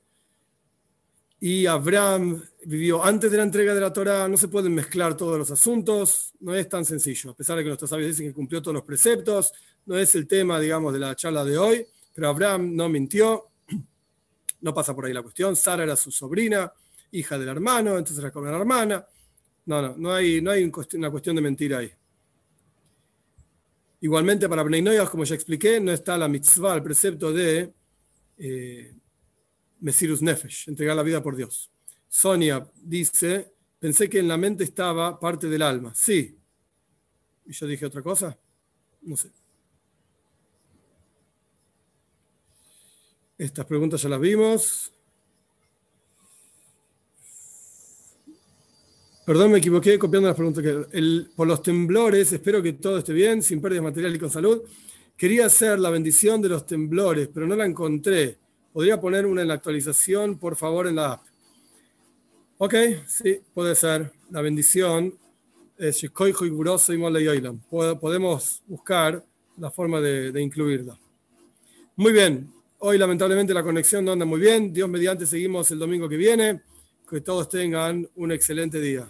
Y Abraham vivió antes de la entrega de la Torah, no se pueden mezclar todos los asuntos, no es tan sencillo, a pesar de que nuestros sabios dicen que cumplió todos los preceptos, no es el tema, digamos, de la charla de hoy, pero Abraham no mintió, no pasa por ahí la cuestión, Sara era su sobrina, hija del hermano, entonces era como la hermana, no, no, no hay, no hay una cuestión de mentira ahí. Igualmente para Bnei como ya expliqué, no está la mitzvah, el precepto de... Eh, Mesirus Nefesh, entregar la vida por Dios. Sonia dice, pensé que en la mente estaba parte del alma. Sí. ¿Y yo dije otra cosa? No sé. Estas preguntas ya las vimos. Perdón, me equivoqué copiando las preguntas. Que por los temblores, espero que todo esté bien, sin pérdidas materiales y con salud. Quería hacer la bendición de los temblores, pero no la encontré. ¿Podría poner una en la actualización, por favor, en la app? Ok, sí, puede ser. La bendición es Podemos buscar la forma de, de incluirla. Muy bien. Hoy lamentablemente la conexión no anda muy bien. Dios mediante seguimos el domingo que viene. Que todos tengan un excelente día.